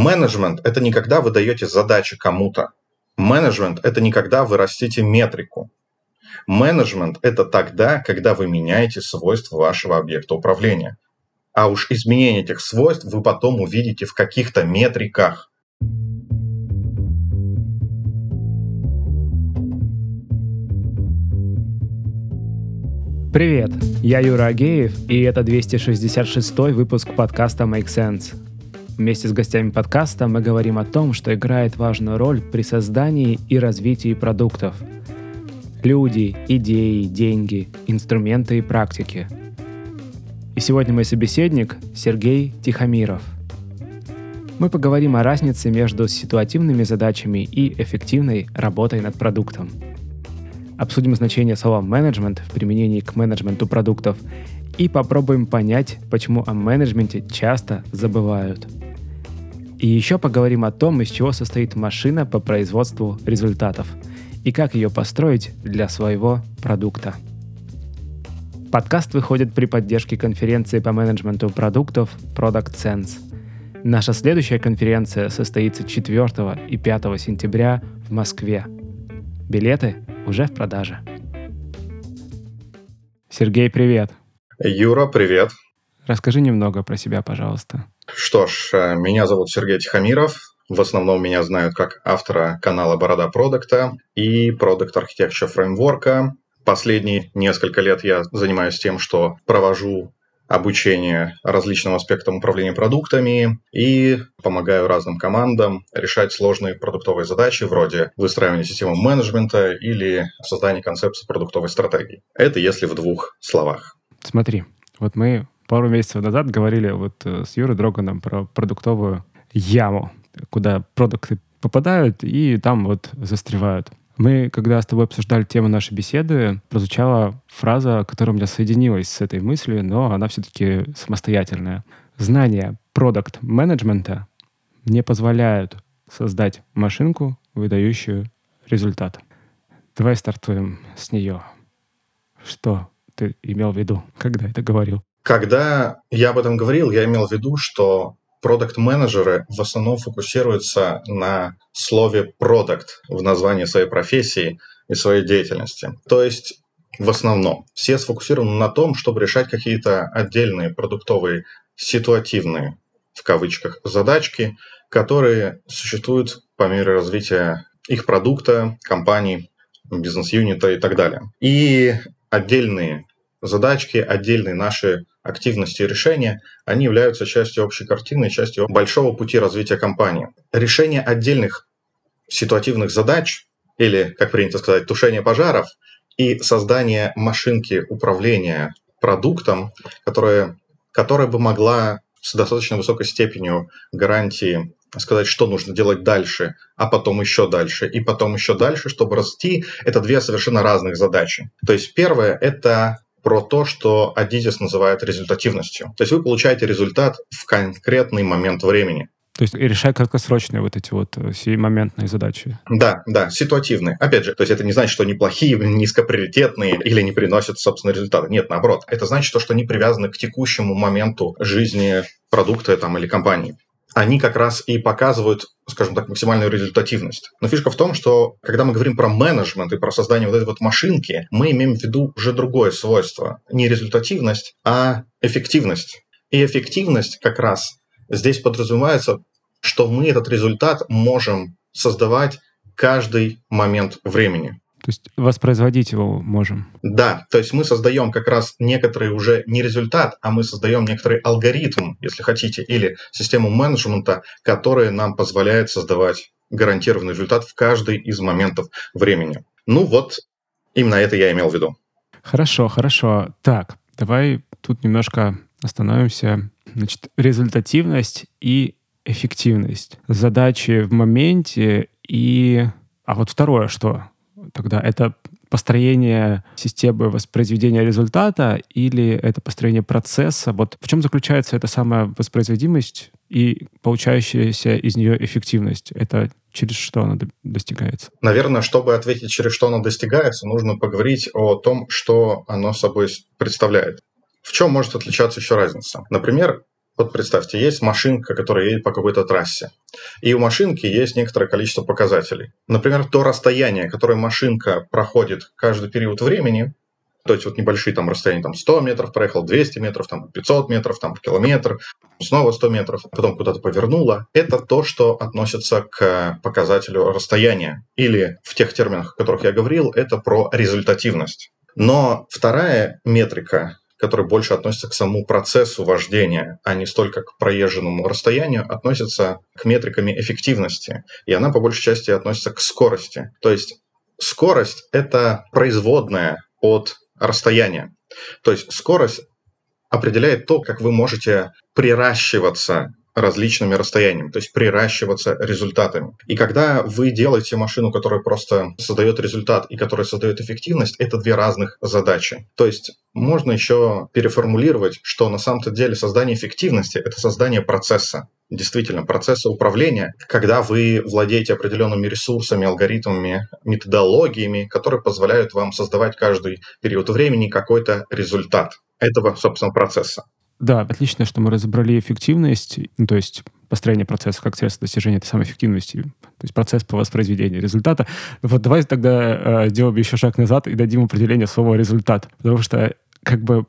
Менеджмент – это не когда вы даете задачи кому-то. Менеджмент – это не когда вы растите метрику. Менеджмент – это тогда, когда вы меняете свойства вашего объекта управления. А уж изменение этих свойств вы потом увидите в каких-то метриках. Привет, я Юра Агеев, и это 266 выпуск подкаста Make Sense. Вместе с гостями подкаста мы говорим о том, что играет важную роль при создании и развитии продуктов. Люди, идеи, деньги, инструменты и практики. И сегодня мой собеседник Сергей Тихомиров. Мы поговорим о разнице между ситуативными задачами и эффективной работой над продуктом. Обсудим значение слова «менеджмент» в применении к менеджменту продуктов и попробуем понять, почему о менеджменте часто забывают – и еще поговорим о том, из чего состоит машина по производству результатов и как ее построить для своего продукта. Подкаст выходит при поддержке конференции по менеджменту продуктов Product Sense. Наша следующая конференция состоится 4 и 5 сентября в Москве. Билеты уже в продаже. Сергей, привет. Юра, привет. Расскажи немного про себя, пожалуйста. Что ж, э, меня зовут Сергей Тихомиров. В основном меня знают как автора канала «Борода продукта» и продукт архитектура фреймворка. Последние несколько лет я занимаюсь тем, что провожу обучение различным аспектам управления продуктами и помогаю разным командам решать сложные продуктовые задачи вроде выстраивания системы менеджмента или создания концепции продуктовой стратегии. Это если в двух словах. Смотри, вот мы пару месяцев назад говорили вот э, с Юрой Дроганом про продуктовую яму, куда продукты попадают и там вот застревают. Мы, когда с тобой обсуждали тему нашей беседы, прозвучала фраза, которая у меня соединилась с этой мыслью, но она все-таки самостоятельная. Знание продукт-менеджмента не позволяют создать машинку, выдающую результат. Давай стартуем с нее. Что ты имел в виду, когда это говорил? Когда я об этом говорил, я имел в виду, что продукт-менеджеры в основном фокусируются на слове «продукт» в названии своей профессии и своей деятельности. То есть в основном все сфокусированы на том, чтобы решать какие-то отдельные продуктовые ситуативные в кавычках задачки, которые существуют по мере развития их продукта, компании, бизнес-юнита и так далее. И отдельные задачки, отдельные наши активности и решения, они являются частью общей картины, частью большого пути развития компании. Решение отдельных ситуативных задач, или, как принято сказать, тушение пожаров, и создание машинки управления продуктом, которая, которая бы могла с достаточно высокой степенью гарантии сказать, что нужно делать дальше, а потом еще дальше, и потом еще дальше, чтобы расти, это две совершенно разных задачи. То есть первое – это про то, что Adidas называет результативностью. То есть вы получаете результат в конкретный момент времени. То есть решать краткосрочные вот эти вот э, моментные задачи. Да, да, ситуативные. Опять же, то есть это не значит, что они плохие, низкоприоритетные или не приносят, собственно, результата. Нет, наоборот. Это значит, то, что они привязаны к текущему моменту жизни продукта там, или компании они как раз и показывают, скажем так, максимальную результативность. Но фишка в том, что когда мы говорим про менеджмент и про создание вот этой вот машинки, мы имеем в виду уже другое свойство. Не результативность, а эффективность. И эффективность как раз здесь подразумевается, что мы этот результат можем создавать каждый момент времени. То есть воспроизводить его можем. Да, то есть мы создаем как раз некоторый уже не результат, а мы создаем некоторый алгоритм, если хотите, или систему менеджмента, которая нам позволяет создавать гарантированный результат в каждый из моментов времени. Ну вот, именно это я имел в виду. Хорошо, хорошо. Так, давай тут немножко остановимся. Значит, результативность и эффективность. Задачи в моменте и... А вот второе что? Тогда? Это построение системы воспроизведения результата или это построение процесса? Вот в чем заключается эта самая воспроизводимость и получающаяся из нее эффективность? Это через что она достигается? Наверное, чтобы ответить, через что она достигается, нужно поговорить о том, что оно собой представляет. В чем может отличаться еще разница? Например, Вот представьте, есть машинка, которая едет по какой-то трассе. И у машинки есть некоторое количество показателей. Например, то расстояние, которое машинка проходит каждый период времени, то есть вот небольшие там расстояния, там 100 метров проехал, 200 метров, там 500 метров, там километр, снова 100 метров, потом куда-то повернула. Это то, что относится к показателю расстояния. Или в тех терминах, о которых я говорил, это про результативность. Но вторая метрика, который больше относится к самому процессу вождения, а не столько к проезженному расстоянию, относится к метриками эффективности. И она по большей части относится к скорости. То есть скорость – это производная от расстояния. То есть скорость определяет то, как вы можете приращиваться различными расстояниями, то есть приращиваться результатами. И когда вы делаете машину, которая просто создает результат и которая создает эффективность, это две разных задачи. То есть можно еще переформулировать, что на самом-то деле создание эффективности – это создание процесса. Действительно, процесса управления, когда вы владеете определенными ресурсами, алгоритмами, методологиями, которые позволяют вам создавать каждый период времени какой-то результат этого, собственно, процесса. Да, отлично, что мы разобрали эффективность, ну, то есть построение процесса как средство достижения этой самой эффективности, то есть процесс по воспроизведению результата. Вот давайте тогда э, сделаем еще шаг назад и дадим определение слова «результат», потому что как бы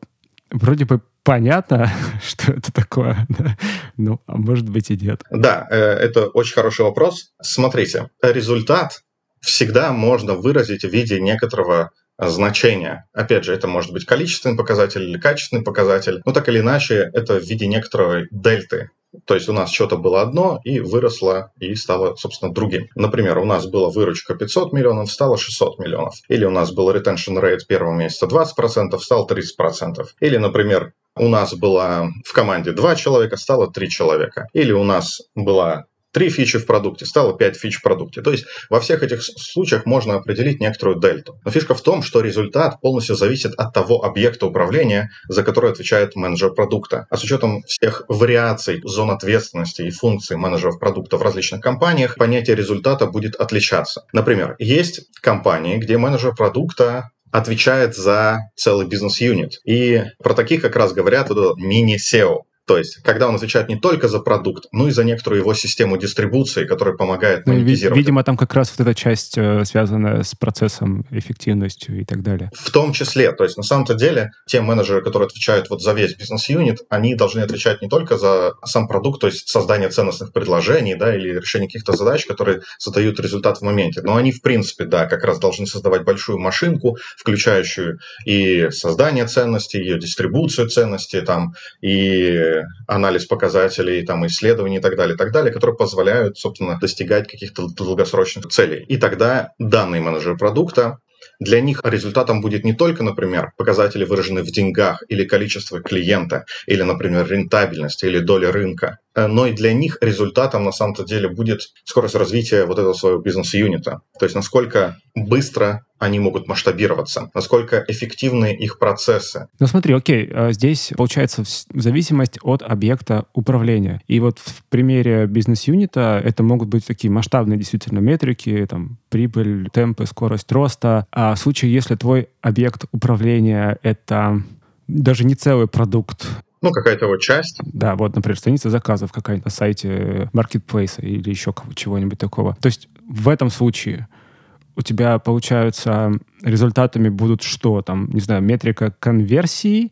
вроде бы понятно, что это такое, да? ну, а может быть и нет. Да, э, это очень хороший вопрос. Смотрите, результат всегда можно выразить в виде некоторого значения. Опять же, это может быть количественный показатель или качественный показатель. Но так или иначе, это в виде некоторой дельты. То есть у нас что-то было одно и выросло и стало, собственно, другим. Например, у нас была выручка 500 миллионов, стало 600 миллионов. Или у нас был retention rate первого месяца 20%, стал 30%. Или, например, у нас было в команде два человека, стало три человека. Или у нас была три фичи в продукте, стало пять фич в продукте. То есть во всех этих случаях можно определить некоторую дельту. Но фишка в том, что результат полностью зависит от того объекта управления, за который отвечает менеджер продукта. А с учетом всех вариаций зон ответственности и функций менеджеров продукта в различных компаниях, понятие результата будет отличаться. Например, есть компании, где менеджер продукта отвечает за целый бизнес-юнит. И про таких как раз говорят вот мини-SEO. То есть, когда он отвечает не только за продукт, но и за некоторую его систему дистрибуции, которая помогает ну, монетизировать. Видимо, там как раз вот эта часть э, связана с процессом, эффективностью и так далее. В том числе. То есть, на самом-то деле, те менеджеры, которые отвечают вот за весь бизнес-юнит, они должны отвечать не только за сам продукт, то есть создание ценностных предложений, да, или решение каких-то задач, которые создают результат в моменте, но они, в принципе, да, как раз должны создавать большую машинку, включающую и создание ценностей, ее дистрибуцию ценностей, там, и анализ показателей, там, исследований и так далее, и так далее, которые позволяют, собственно, достигать каких-то долгосрочных целей. И тогда данный менеджер продукта для них результатом будет не только, например, показатели, выраженные в деньгах, или количество клиента, или, например, рентабельность, или доля рынка, но и для них результатом на самом-то деле будет скорость развития вот этого своего бизнес-юнита. То есть насколько быстро они могут масштабироваться, насколько эффективны их процессы. Ну смотри, окей, а здесь получается зависимость от объекта управления. И вот в примере бизнес-юнита это могут быть такие масштабные действительно метрики, там, прибыль, темпы, скорость роста. А в случае, если твой объект управления — это даже не целый продукт, ну, какая-то его часть. Да, вот, например, страница заказов какая-то на сайте маркетплейса или еще чего-нибудь такого. То есть в этом случае у тебя, получается, результатами будут что? Там, не знаю, метрика конверсии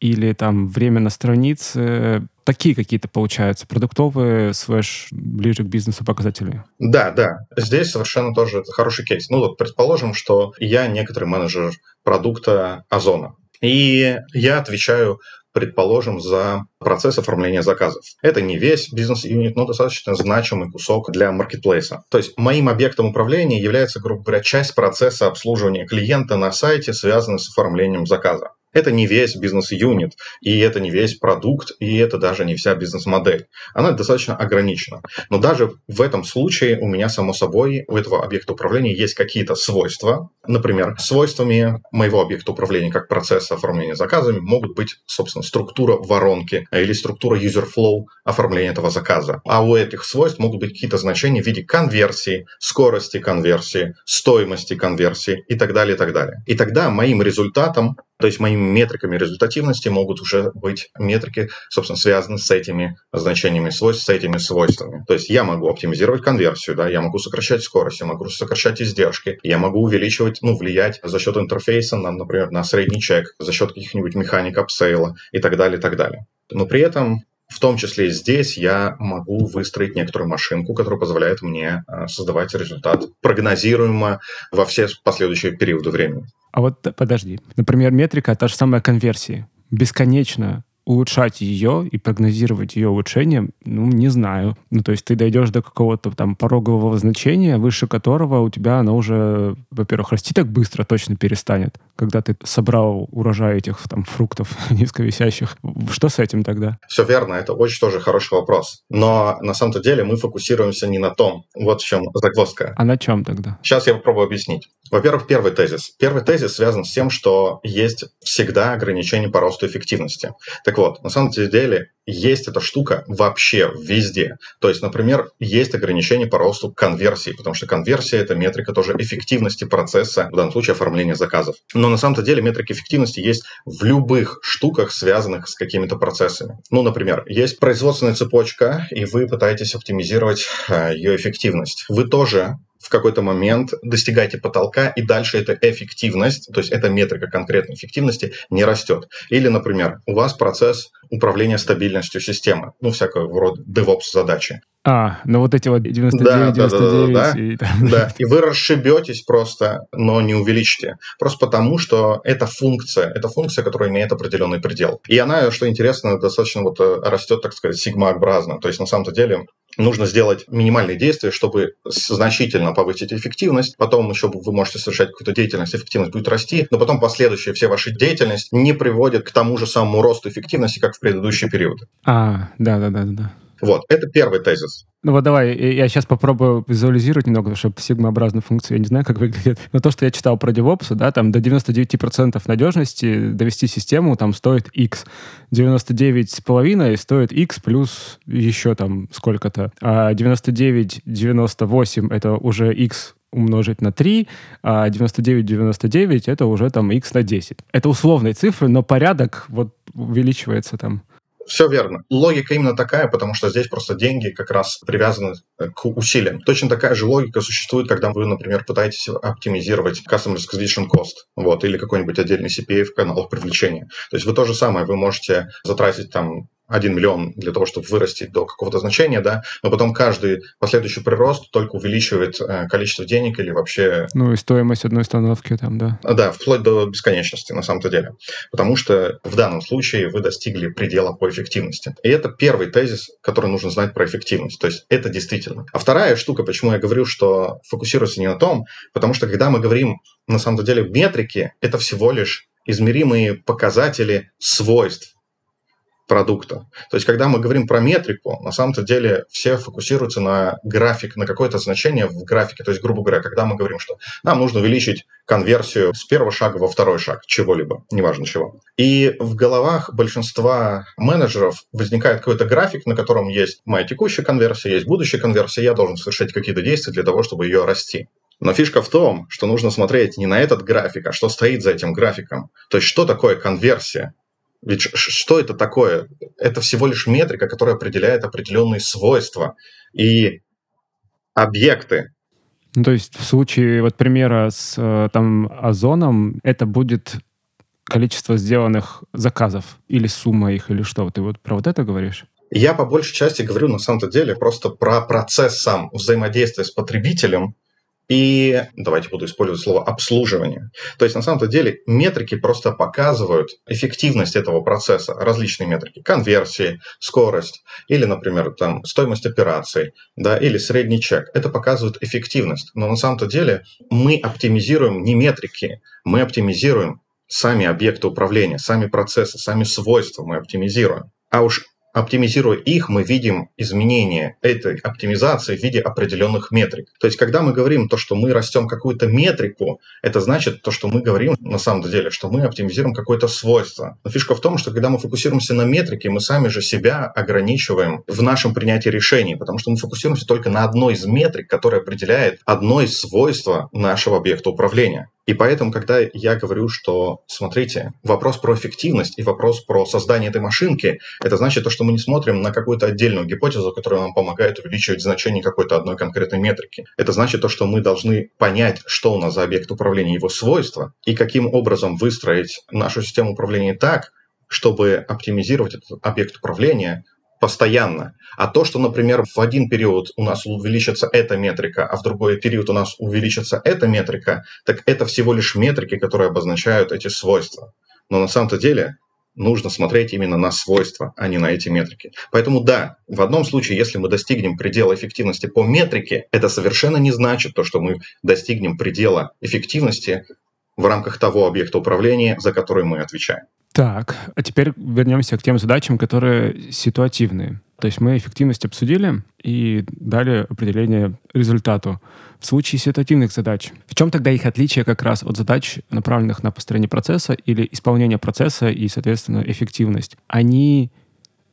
или там время на странице, такие какие-то получаются, продуктовые, слэш, ближе к бизнесу показатели. Да, да. Здесь совершенно тоже это хороший кейс. Ну вот, предположим, что я некоторый менеджер продукта Озона. И я отвечаю предположим, за процесс оформления заказов. Это не весь бизнес-юнит, но достаточно значимый кусок для маркетплейса. То есть моим объектом управления является, грубо говоря, часть процесса обслуживания клиента на сайте, связанный с оформлением заказа. Это не весь бизнес-юнит, и это не весь продукт, и это даже не вся бизнес-модель. Она достаточно ограничена. Но даже в этом случае у меня, само собой, у этого объекта управления есть какие-то свойства. Например, свойствами моего объекта управления как процесса оформления заказами могут быть, собственно, структура воронки или структура user flow оформления этого заказа. А у этих свойств могут быть какие-то значения в виде конверсии, скорости конверсии, стоимости конверсии и так далее, и так далее. И тогда моим результатом То есть моими метриками результативности могут уже быть метрики, собственно, связаны с этими значениями свойств, с этими свойствами. То есть я могу оптимизировать конверсию, да, я могу сокращать скорость, я могу сокращать издержки, я могу увеличивать, ну, влиять за счет интерфейса, на, например, на средний чек, за счет каких-нибудь механик апсейла и так далее, и так далее. Но при этом в том числе и здесь я могу выстроить некоторую машинку, которая позволяет мне э, создавать результат прогнозируемо во все последующие периоды времени. А вот подожди. Например, метрика — та же самая конверсия. Бесконечно улучшать ее и прогнозировать ее улучшение, ну, не знаю. Ну, то есть ты дойдешь до какого-то там порогового значения, выше которого у тебя оно уже, во-первых, расти так быстро точно перестанет, когда ты собрал урожай этих там фруктов низковисящих. Что с этим тогда? Все верно, это очень тоже хороший вопрос. Но на самом-то деле мы фокусируемся не на том. Вот в чем загвоздка. А на чем тогда? Сейчас я попробую объяснить. Во-первых, первый тезис. Первый тезис связан с тем, что есть всегда ограничения по росту эффективности. Так вот, на самом деле есть эта штука вообще везде. То есть, например, есть ограничения по росту конверсии, потому что конверсия – это метрика тоже эффективности процесса, в данном случае оформления заказов. Но на самом деле метрика эффективности есть в любых штуках, связанных с какими-то процессами. Ну, например, есть производственная цепочка, и вы пытаетесь оптимизировать э, ее эффективность. Вы тоже в какой-то момент достигаете потолка, и дальше эта эффективность, то есть эта метрика конкретной эффективности не растет. Или, например, у вас процесс управления стабильностью системы, ну, всякого рода DevOps задачи. А, ну вот эти вот 99, да, 99 да, да, да, и, да, и вы расшибетесь просто, но не увеличите. Просто потому, что это функция, это функция, которая имеет определенный предел. И она, что интересно, достаточно вот э, растет, так сказать, сигмообразно. То есть на самом-то деле нужно сделать минимальные действия, чтобы значительно повысить эффективность. Потом еще вы можете совершать какую-то деятельность, эффективность будет расти, но потом последующие все ваши деятельность не приводят к тому же самому росту эффективности, как в предыдущие периоды. А, да-да-да-да. Вот, это первый тезис. Ну вот давай, я сейчас попробую визуализировать немного, чтобы сигмообразную функцию, я не знаю, как выглядит. Но то, что я читал про DevOps, да, там до 99% надежности довести систему там стоит X. 99,5 стоит X плюс еще там сколько-то. А 99,98 это уже X умножить на 3, а 99,99 это уже там x на 10. Это условные цифры, но порядок вот увеличивается там. Все верно. Логика именно такая, потому что здесь просто деньги как раз привязаны э, к усилиям. Точно такая же логика существует, когда вы, например, пытаетесь оптимизировать Customer Acquisition Cost вот, или какой-нибудь отдельный CPA в каналах привлечения. То есть вы то же самое, вы можете затратить там 1 миллион для того, чтобы вырастить до какого-то значения, да, но потом каждый последующий прирост только увеличивает э, количество денег или вообще... Ну и стоимость одной установки там, да. Да, вплоть до бесконечности на самом-то деле. Потому что в данном случае вы достигли предела по эффективности. И это первый тезис, который нужно знать про эффективность. То есть это действительно. А вторая штука, почему я говорю, что фокусируется не на том, потому что когда мы говорим на самом деле метрики, это всего лишь измеримые показатели свойств продукта. То есть, когда мы говорим про метрику, на самом-то деле все фокусируются на график, на какое-то значение в графике. То есть, грубо говоря, когда мы говорим, что нам нужно увеличить конверсию с первого шага во второй шаг чего-либо, неважно чего. И в головах большинства менеджеров возникает какой-то график, на котором есть моя текущая конверсия, есть будущая конверсия, я должен совершать какие-то действия для того, чтобы ее расти. Но фишка в том, что нужно смотреть не на этот график, а что стоит за этим графиком. То есть, что такое конверсия? Ведь что это такое? Это всего лишь метрика, которая определяет определенные свойства и объекты. Ну, то есть в случае вот примера с э, там озоном, это будет количество сделанных заказов или сумма их, или что? Ты вот про вот это говоришь? Я по большей части говорю на самом-то деле просто про процесс сам взаимодействия с потребителем, и давайте буду использовать слово обслуживание. То есть на самом-то деле метрики просто показывают эффективность этого процесса, различные метрики, конверсии, скорость или, например, там, стоимость операций, да, или средний чек. Это показывает эффективность. Но на самом-то деле мы оптимизируем не метрики, мы оптимизируем сами объекты управления, сами процессы, сами свойства мы оптимизируем. А уж Оптимизируя их, мы видим изменение этой оптимизации в виде определенных метрик. То есть, когда мы говорим то, что мы растем какую-то метрику, это значит то, что мы говорим на самом деле, что мы оптимизируем какое-то свойство. Но фишка в том, что когда мы фокусируемся на метрике, мы сами же себя ограничиваем в нашем принятии решений, потому что мы фокусируемся только на одной из метрик, которая определяет одно из свойства нашего объекта управления. И поэтому, когда я говорю, что, смотрите, вопрос про эффективность и вопрос про создание этой машинки, это значит то, что мы не смотрим на какую-то отдельную гипотезу, которая нам помогает увеличивать значение какой-то одной конкретной метрики. Это значит то, что мы должны понять, что у нас за объект управления, его свойства, и каким образом выстроить нашу систему управления так, чтобы оптимизировать этот объект управления постоянно. А то, что, например, в один период у нас увеличится эта метрика, а в другой период у нас увеличится эта метрика, так это всего лишь метрики, которые обозначают эти свойства. Но на самом-то деле нужно смотреть именно на свойства, а не на эти метрики. Поэтому да, в одном случае, если мы достигнем предела эффективности по метрике, это совершенно не значит то, что мы достигнем предела эффективности в рамках того объекта управления, за который мы отвечаем. Так, а теперь вернемся к тем задачам, которые ситуативные. То есть мы эффективность обсудили и дали определение результату. В случае ситуативных задач, в чем тогда их отличие как раз от задач, направленных на построение процесса или исполнение процесса и, соответственно, эффективность? Они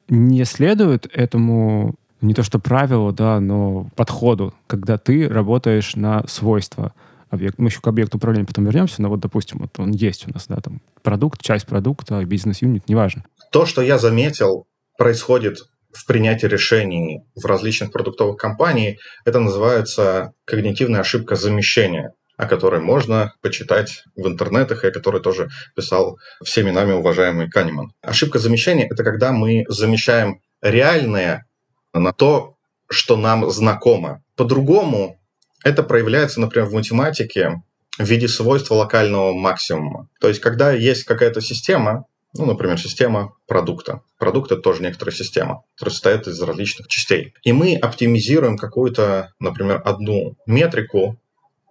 не следуют этому не то что правилу, да, но подходу, когда ты работаешь на свойства объект. Мы еще к объекту управления потом вернемся, но вот, допустим, вот он есть у нас, да, там продукт, часть продукта, бизнес-юнит, неважно. То, что я заметил, происходит в принятии решений в различных продуктовых компаниях, это называется когнитивная ошибка замещения о которой можно почитать в интернетах, и о которой тоже писал всеми нами уважаемый Канеман. Ошибка замещения – это когда мы замещаем реальное на то, что нам знакомо. По-другому это проявляется, например, в математике в виде свойства локального максимума. То есть, когда есть какая-то система, ну, например, система продукта. Продукт – это тоже некоторая система, которая состоит из различных частей. И мы оптимизируем какую-то, например, одну метрику,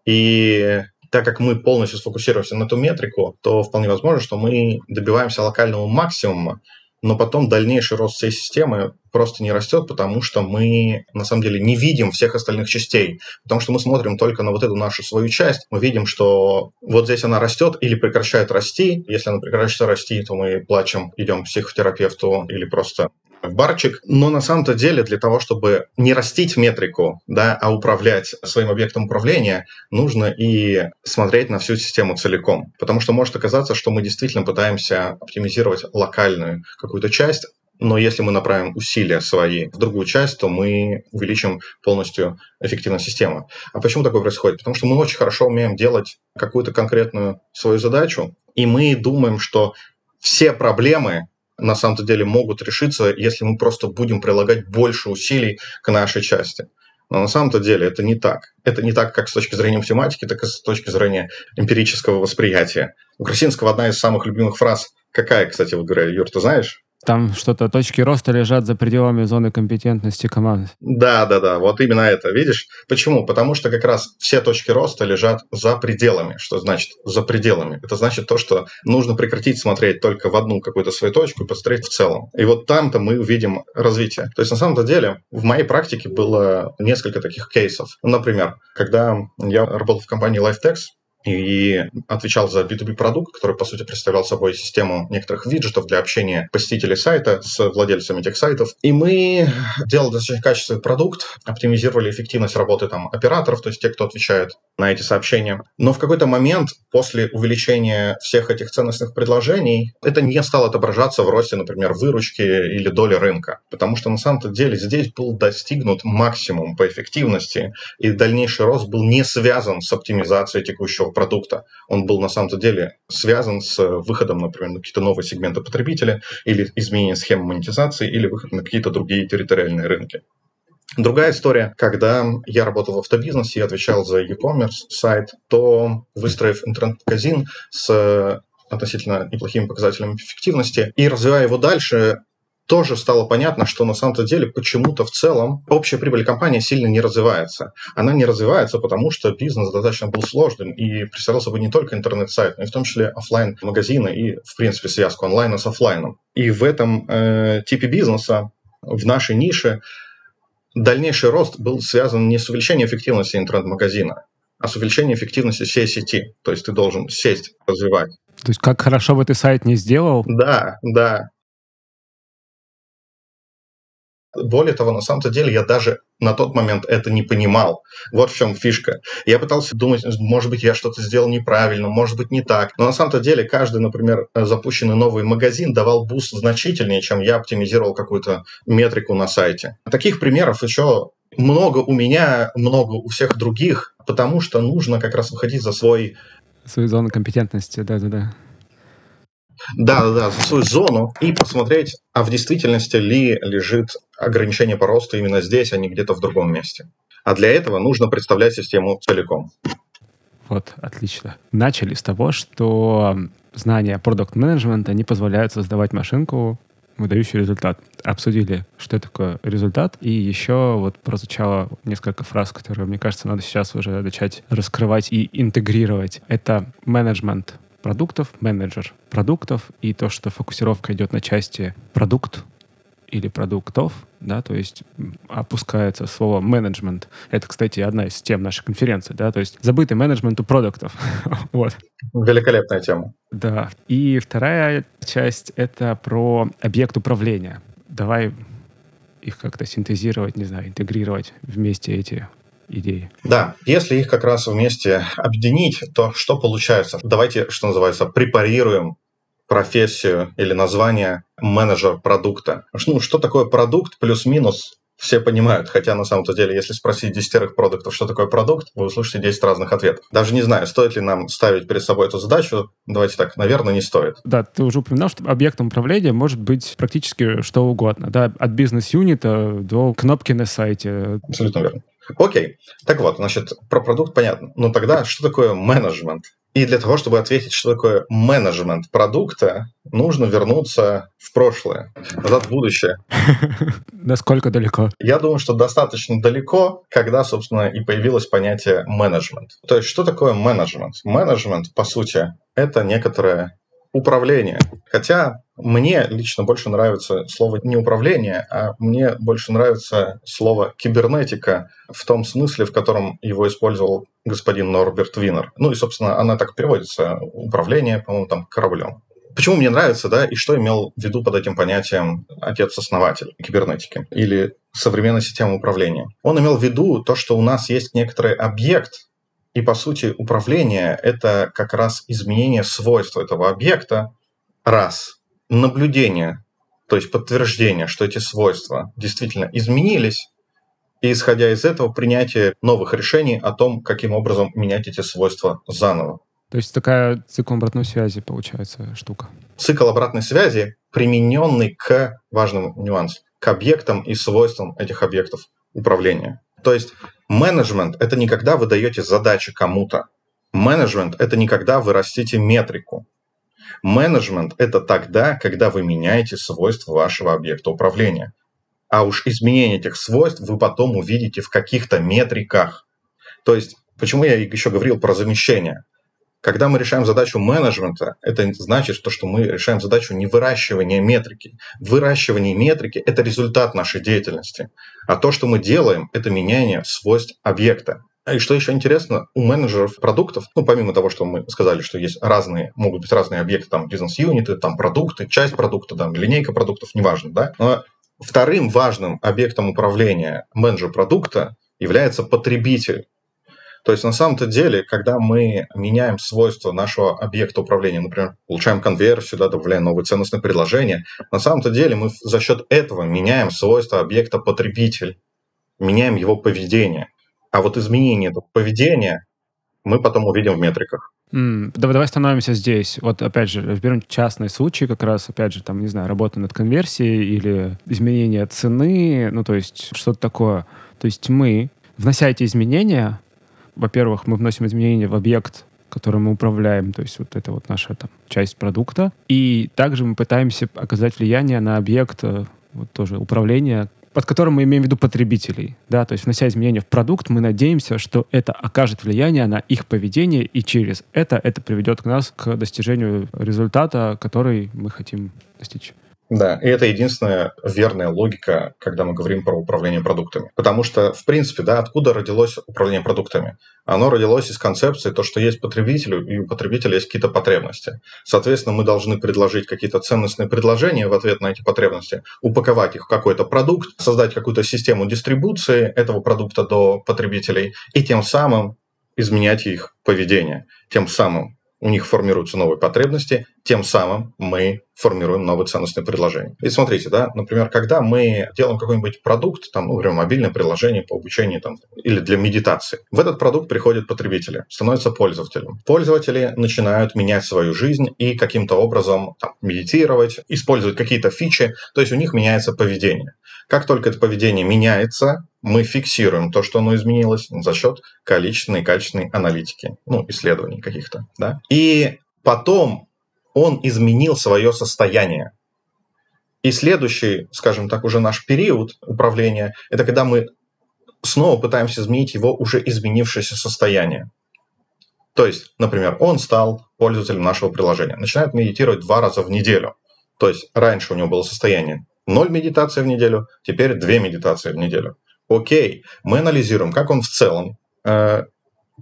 и так как мы полностью сфокусируемся на эту метрику, то вполне возможно, что мы добиваемся локального максимума, но потом дальнейший рост всей системы просто не растет, потому что мы на самом деле не видим всех остальных частей, потому что мы смотрим только на вот эту нашу свою часть, мы видим, что вот здесь она растет или прекращает расти, если она прекращает расти, то мы плачем, идем к психотерапевту или просто в барчик. Но на самом-то деле для того, чтобы не растить метрику, да, а управлять своим объектом управления, нужно и смотреть на всю систему целиком. Потому что может оказаться, что мы действительно пытаемся оптимизировать локальную какую-то часть, но если мы направим усилия свои в другую часть, то мы увеличим полностью эффективность системы. А почему такое происходит? Потому что мы очень хорошо умеем делать какую-то конкретную свою задачу, и мы думаем, что все проблемы на самом-то деле могут решиться, если мы просто будем прилагать больше усилий к нашей части. Но на самом-то деле это не так. Это не так как с точки зрения математики, так и с точки зрения эмпирического восприятия. У Красинского одна из самых любимых фраз, какая, кстати, вот говоря, Юр, ты знаешь? Там что-то, точки роста лежат за пределами зоны компетентности команды. Да, да, да, вот именно это. Видишь? Почему? Потому что как раз все точки роста лежат за пределами. Что значит за пределами? Это значит то, что нужно прекратить смотреть только в одну какую-то свою точку и посмотреть в целом. И вот там-то мы увидим развитие. То есть на самом-то деле в моей практике было несколько таких кейсов. Например, когда я работал в компании LifeTex, и отвечал за B2B продукт, который, по сути, представлял собой систему некоторых виджетов для общения посетителей сайта с владельцами этих сайтов. И мы делали достаточно качественный продукт, оптимизировали эффективность работы там операторов, то есть те, кто отвечает на эти сообщения. Но в какой-то момент после увеличения всех этих ценностных предложений это не стало отображаться в росте, например, выручки или доли рынка. Потому что на самом-то деле здесь был достигнут максимум по эффективности, и дальнейший рост был не связан с оптимизацией текущего продукта. Он был на самом-то деле связан с выходом, например, на какие-то новые сегменты потребителя или изменением схемы монетизации или выход на какие-то другие территориальные рынки. Другая история, когда я работал в автобизнесе и отвечал за e-commerce сайт, то выстроив интернет-магазин с относительно неплохими показателями эффективности и развивая его дальше, тоже стало понятно, что на самом-то деле почему-то в целом общая прибыль компании сильно не развивается. Она не развивается, потому что бизнес достаточно был сложным и представлял собой не только интернет-сайт, но и в том числе офлайн магазины и, в принципе, связку онлайна с офлайном. И в этом э, типе бизнеса, в нашей нише, дальнейший рост был связан не с увеличением эффективности интернет-магазина, а с увеличением эффективности всей сети. То есть ты должен сесть, развивать. То есть как хорошо бы ты сайт не сделал? Да, да. Более того, на самом-то деле я даже на тот момент это не понимал. Вот в чем фишка. Я пытался думать, может быть, я что-то сделал неправильно, может быть, не так. Но на самом-то деле каждый, например, запущенный новый магазин давал буст значительнее, чем я оптимизировал какую-то метрику на сайте. Таких примеров еще много у меня, много у всех других, потому что нужно как раз выходить за свой... Свою зону компетентности, да-да-да. Да-да-да, за свою зону и посмотреть, а в действительности ли лежит ограничение по росту именно здесь, а не где-то в другом месте. А для этого нужно представлять систему целиком. Вот, отлично. Начали с того, что знания продукт менеджмента не позволяют создавать машинку, выдающий результат. Обсудили, что такое результат, и еще вот прозвучало несколько фраз, которые, мне кажется, надо сейчас уже начать раскрывать и интегрировать. Это менеджмент продуктов, менеджер продуктов, и то, что фокусировка идет на части продукт или продуктов, да, то есть опускается слово менеджмент. Это, кстати, одна из тем нашей конференции, да, то есть забытый менеджмент у продуктов. вот. Великолепная тема. Да. И вторая часть — это про объект управления. Давай их как-то синтезировать, не знаю, интегрировать вместе эти идеи. Да, если их как раз вместе объединить, то что получается? Давайте, что называется, препарируем профессию или название менеджер продукта. Ну, что такое продукт плюс-минус все понимают, хотя на самом-то деле, если спросить десятерых продуктов, что такое продукт, вы услышите 10 разных ответов. Даже не знаю, стоит ли нам ставить перед собой эту задачу, давайте так, наверное, не стоит. Да, ты уже упоминал, что объектом управления может быть практически что угодно, да, от бизнес-юнита до кнопки на сайте. Абсолютно верно. Окей. Так вот, значит, про продукт понятно. Но тогда что такое менеджмент? И для того, чтобы ответить, что такое менеджмент продукта, нужно вернуться в прошлое, назад в будущее. Насколько далеко? Я думаю, что достаточно далеко, когда, собственно, и появилось понятие менеджмент. То есть, что такое менеджмент? Менеджмент, по сути, это некоторое управление. Хотя мне лично больше нравится слово не управление, а мне больше нравится слово кибернетика в том смысле, в котором его использовал господин Норберт Винер. Ну и, собственно, она так переводится. Управление, по-моему, там кораблем. Почему мне нравится, да, и что имел в виду под этим понятием отец-основатель кибернетики или современной системы управления? Он имел в виду то, что у нас есть некоторый объект, и, по сути, управление – это как раз изменение свойств этого объекта, раз. Наблюдение, то есть подтверждение, что эти свойства действительно изменились, и, исходя из этого, принятие новых решений о том, каким образом менять эти свойства заново. То есть такая цикл обратной связи получается штука. Цикл обратной связи, примененный к важному нюансу, к объектам и свойствам этих объектов управления. То есть менеджмент – это не когда вы даете задачи кому-то. Менеджмент – это не когда вы растите метрику. Менеджмент – это тогда, когда вы меняете свойства вашего объекта управления. А уж изменение этих свойств вы потом увидите в каких-то метриках. То есть, почему я еще говорил про замещение? Когда мы решаем задачу менеджмента, это значит, то, что мы решаем задачу не выращивания метрики. Выращивание метрики – это результат нашей деятельности. А то, что мы делаем, это меняние свойств объекта. И что еще интересно, у менеджеров продуктов, ну, помимо того, что мы сказали, что есть разные, могут быть разные объекты, там, бизнес-юниты, там, продукты, часть продукта, там, линейка продуктов, неважно, да, но вторым важным объектом управления менеджера продукта является потребитель. То есть на самом-то деле, когда мы меняем свойства нашего объекта управления, например, улучшаем конверсию, да, добавляем новые ценностные предложения, на самом-то деле мы за счет этого меняем свойства объекта потребитель, меняем его поведение. А вот изменение этого поведения мы потом увидим в метриках. Mm, давай, остановимся здесь. Вот опять же, берем частный случай, как раз, опять же, там, не знаю, работа над конверсией или изменение цены, ну, то есть что-то такое. То есть мы, внося эти изменения, во-первых, мы вносим изменения в объект, которым мы управляем, то есть вот это вот наша там, часть продукта. И также мы пытаемся оказать влияние на объект, э, вот тоже управления, под которым мы имеем в виду потребителей. Да? То есть внося изменения в продукт, мы надеемся, что это окажет влияние на их поведение, и через это это приведет к нас к достижению результата, который мы хотим достичь. Да, и это единственная верная логика, когда мы говорим про управление продуктами. Потому что, в принципе, да, откуда родилось управление продуктами? Оно родилось из концепции, то, что есть потребителю, и у потребителя есть какие-то потребности. Соответственно, мы должны предложить какие-то ценностные предложения в ответ на эти потребности, упаковать их в какой-то продукт, создать какую-то систему дистрибуции этого продукта до потребителей, и тем самым изменять их поведение. Тем самым у них формируются новые потребности, тем самым мы формируем новые ценностные предложения. И смотрите, да, например, когда мы делаем какой-нибудь продукт, там, ну, например, мобильное приложение по обучению там, или для медитации, в этот продукт приходят потребители, становятся пользователем. Пользователи начинают менять свою жизнь и каким-то образом там, медитировать, использовать какие-то фичи, то есть у них меняется поведение. Как только это поведение меняется, мы фиксируем то, что оно изменилось за счет количественной и качественной аналитики, ну, исследований каких-то, да. И потом он изменил свое состояние. И следующий, скажем так, уже наш период управления, это когда мы снова пытаемся изменить его уже изменившееся состояние. То есть, например, он стал пользователем нашего приложения, начинает медитировать два раза в неделю. То есть раньше у него было состояние 0 медитаций в неделю, теперь 2 медитации в неделю. Окей, мы анализируем, как он в целом э,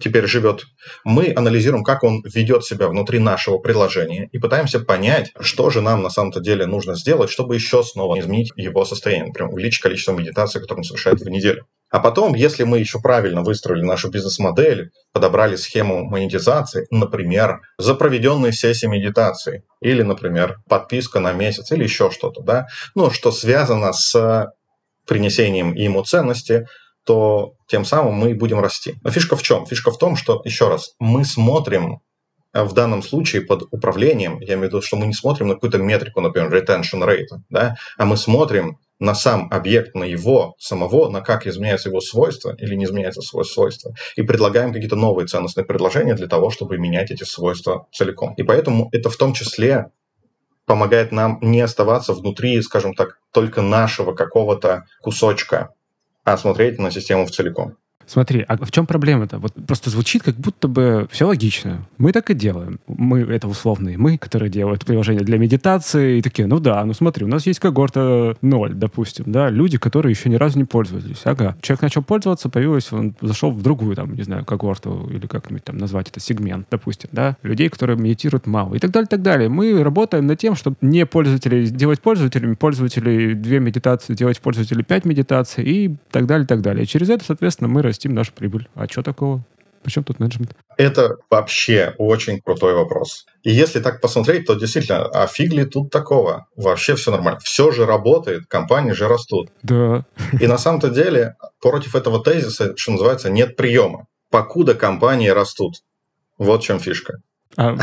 теперь живет. Мы анализируем, как он ведет себя внутри нашего приложения и пытаемся понять, что же нам на самом-то деле нужно сделать, чтобы еще снова изменить его состояние, например, увеличить количество медитаций, которые он совершает в неделю. А потом, если мы еще правильно выстроили нашу бизнес-модель, подобрали схему монетизации, например, за проведенные сессии медитации, или, например, подписка на месяц, или еще что-то, да, ну, что связано с принесением ему ценности, то тем самым мы будем расти. Но фишка в чем? Фишка в том, что, еще раз, мы смотрим э, в данном случае под управлением, я имею в виду, что мы не смотрим на какую-то метрику, например, retention rate, да, а мы смотрим на сам объект, на его самого, на как изменяется его свойства или не изменяется свое свойство, и предлагаем какие-то новые ценностные предложения для того, чтобы менять эти свойства целиком. И поэтому это в том числе помогает нам не оставаться внутри, скажем так, только нашего какого-то кусочка, а смотреть на систему в целиком. Смотри, а в чем проблема-то? Вот просто звучит, как будто бы все логично. Мы так и делаем. Мы, это условные мы, которые делают приложение для медитации, и такие, ну да, ну смотри, у нас есть когорта 0, допустим, да, люди, которые еще ни разу не пользовались. Ага. Человек начал пользоваться, появилось, он зашел в другую, там, не знаю, когорту, или как-нибудь там назвать это, сегмент, допустим, да, людей, которые медитируют мало, и так далее, так далее. Мы работаем над тем, чтобы не пользователей делать пользователями, пользователей две медитации делать пользователей пять медитаций, и так далее, так далее. И через это, соответственно, мы растим нашу прибыль. А что такого? Причем тут менеджмент? Это вообще очень крутой вопрос. И если так посмотреть, то действительно, а фиг ли тут такого? Вообще все нормально. Все же работает, компании же растут. Да. И на самом-то деле против этого тезиса, что называется, нет приема. Покуда компании растут. Вот в чем фишка. А,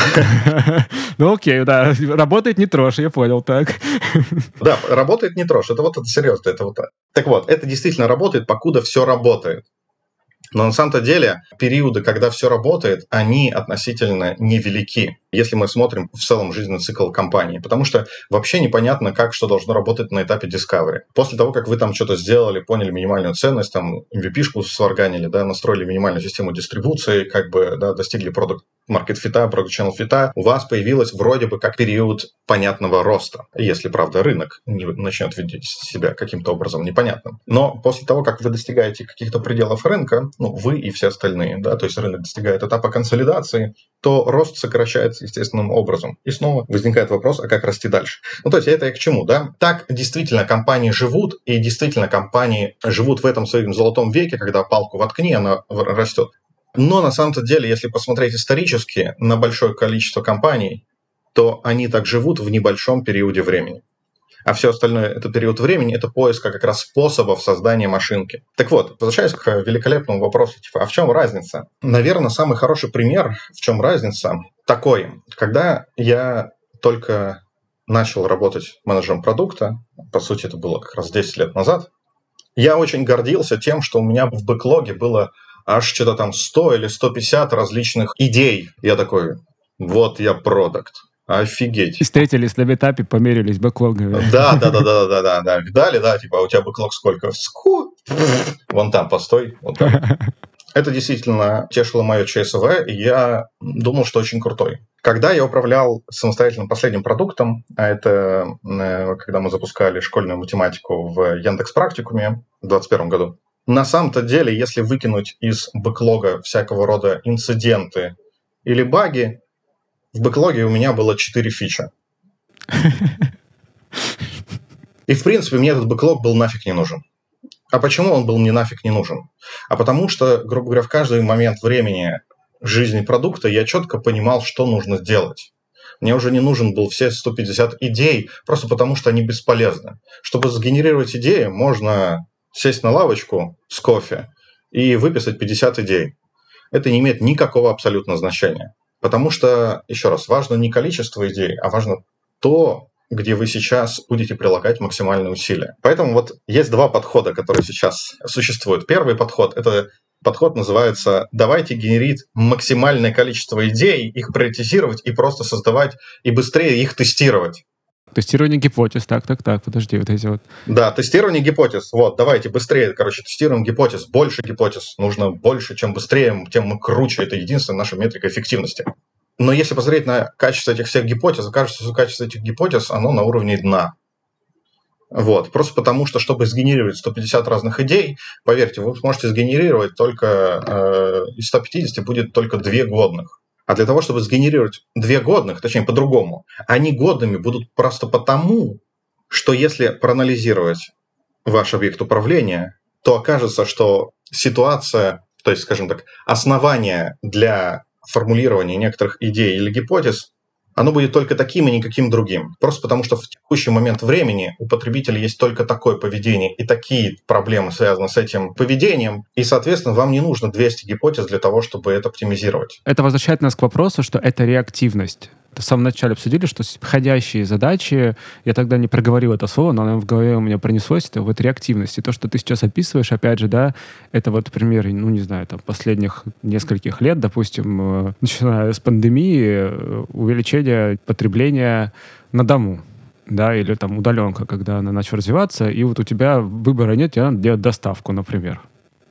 ну окей, да, работает не трожь, я понял, так. Да, работает не трожь, это вот это серьезно, это вот так. Так вот, это действительно работает, покуда все работает. Но на самом-то деле периоды, когда все работает, они относительно невелики, если мы смотрим в целом жизненный цикл компании. Потому что вообще непонятно, как что должно работать на этапе discovery. После того, как вы там что-то сделали, поняли минимальную ценность, там MVP-шку сварганили, да, настроили минимальную систему дистрибуции, как бы да, достигли продукт market фита, продукт channel фита, у вас появилась вроде бы как период понятного роста, если, правда, рынок не начнет видеть себя каким-то образом непонятным. Но после того, как вы достигаете каких-то пределов рынка, ну, вы и все остальные, да, то есть рынок достигает этапа консолидации, то рост сокращается естественным образом. И снова возникает вопрос, а как расти дальше? Ну, то есть это и к чему, да? Так действительно компании живут, и действительно компании живут в этом своем золотом веке, когда палку воткни, она растет. Но на самом-то деле, если посмотреть исторически на большое количество компаний, то они так живут в небольшом периоде времени. А все остальное это период времени, это поиска как раз способов создания машинки. Так вот, возвращаясь к великолепному вопросу, типа, а в чем разница? Наверное, самый хороший пример, в чем разница, такой. Когда я только начал работать менеджером продукта, по сути, это было как раз 10 лет назад, я очень гордился тем, что у меня в бэклоге было аж что-то там 100 или 150 различных идей. Я такой, вот я продукт. Офигеть. И встретились на метапе, померились бэклогами. Да, да, да, да, да, да, да. Видали, да, типа, а у тебя бэклог сколько? Ску. Вон там, постой. Вот там. Это действительно тешило мое ЧСВ, и я думал, что очень крутой. Когда я управлял самостоятельным последним продуктом, а это э, когда мы запускали школьную математику в Яндекс Практикуме в 2021 году, на самом-то деле, если выкинуть из бэклога всякого рода инциденты или баги, в бэклоге у меня было 4 фича. И, в принципе, мне этот бэклог был нафиг не нужен. А почему он был мне нафиг не нужен? А потому что, грубо говоря, в каждый момент времени жизни продукта я четко понимал, что нужно сделать. Мне уже не нужен был все 150 идей, просто потому что они бесполезны. Чтобы сгенерировать идеи, можно сесть на лавочку с кофе и выписать 50 идей. Это не имеет никакого абсолютно значения. Потому что, еще раз, важно не количество идей, а важно то, где вы сейчас будете прилагать максимальные усилия. Поэтому вот есть два подхода, которые сейчас существуют. Первый подход – это подход называется «давайте генерить максимальное количество идей, их приоритизировать и просто создавать, и быстрее их тестировать». Тестирование гипотез, так, так, так, подожди, вот эти вот. Да, тестирование гипотез. Вот, давайте быстрее, короче, тестируем гипотез, больше гипотез. Нужно больше, чем быстрее, тем мы круче. Это единственная наша метрика эффективности. Но если посмотреть на качество этих всех гипотез, окажется, что качество этих гипотез, оно на уровне дна. Вот. Просто потому, что чтобы сгенерировать 150 разных идей, поверьте, вы сможете сгенерировать только э, из 150 будет только две годных. А для того, чтобы сгенерировать две годных, точнее по-другому, они годными будут просто потому, что если проанализировать ваш объект управления, то окажется, что ситуация, то есть, скажем так, основание для формулирования некоторых идей или гипотез, оно будет только таким и никаким другим. Просто потому, что в текущий момент времени у потребителя есть только такое поведение и такие проблемы связаны с этим поведением, и, соответственно, вам не нужно 200 гипотез для того, чтобы это оптимизировать. Это возвращает нас к вопросу, что это реактивность в самом начале обсудили, что входящие задачи, я тогда не проговорил это слово, но оно в голове у меня пронеслось, это вот реактивность. И то, что ты сейчас описываешь, опять же, да, это вот пример, ну, не знаю, там, последних нескольких лет, допустим, э, начиная с пандемии, э, увеличение потребления на дому да, или там удаленка, когда она начала развиваться, и вот у тебя выбора нет, тебе надо делать доставку, например.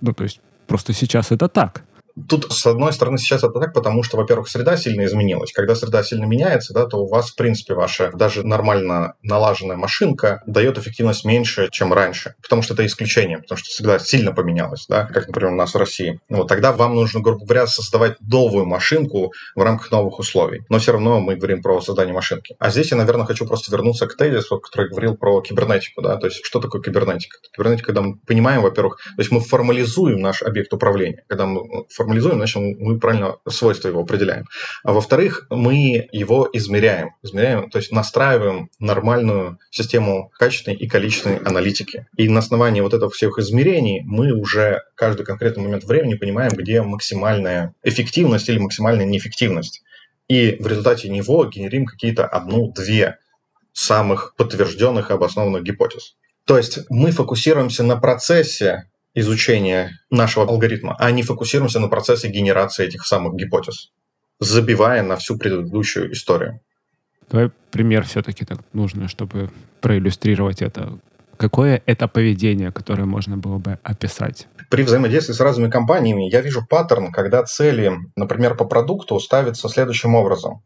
Ну, то есть просто сейчас это так. Тут, с одной стороны, сейчас это так, потому что, во-первых, среда сильно изменилась. Когда среда сильно меняется, да, то у вас, в принципе, ваша даже нормально налаженная машинка дает эффективность меньше, чем раньше. Потому что это исключение, потому что всегда сильно поменялось, да, как, например, у нас в России. Вот тогда вам нужно, грубо говоря, создавать новую машинку в рамках новых условий. Но все равно мы говорим про создание машинки. А здесь я, наверное, хочу просто вернуться к тезису, который говорил про кибернетику, да, то есть что такое кибернетика? Кибернетика, когда мы понимаем, во-первых, то есть мы формализуем наш объект управления. Когда мы формализуем, значит, мы правильно свойства его определяем. А во-вторых, мы его измеряем. Измеряем, то есть настраиваем нормальную систему качественной и количественной аналитики. И на основании вот этого всех измерений мы уже каждый конкретный момент времени понимаем, где максимальная эффективность или максимальная неэффективность. И в результате него генерим какие-то одну-две самых подтвержденных и обоснованных гипотез. То есть мы фокусируемся на процессе изучения нашего алгоритма, а не фокусируемся на процессе генерации этих самых гипотез, забивая на всю предыдущую историю. Давай пример все-таки так нужно, чтобы проиллюстрировать это. Какое это поведение, которое можно было бы описать? При взаимодействии с разными компаниями я вижу паттерн, когда цели, например, по продукту ставятся следующим образом.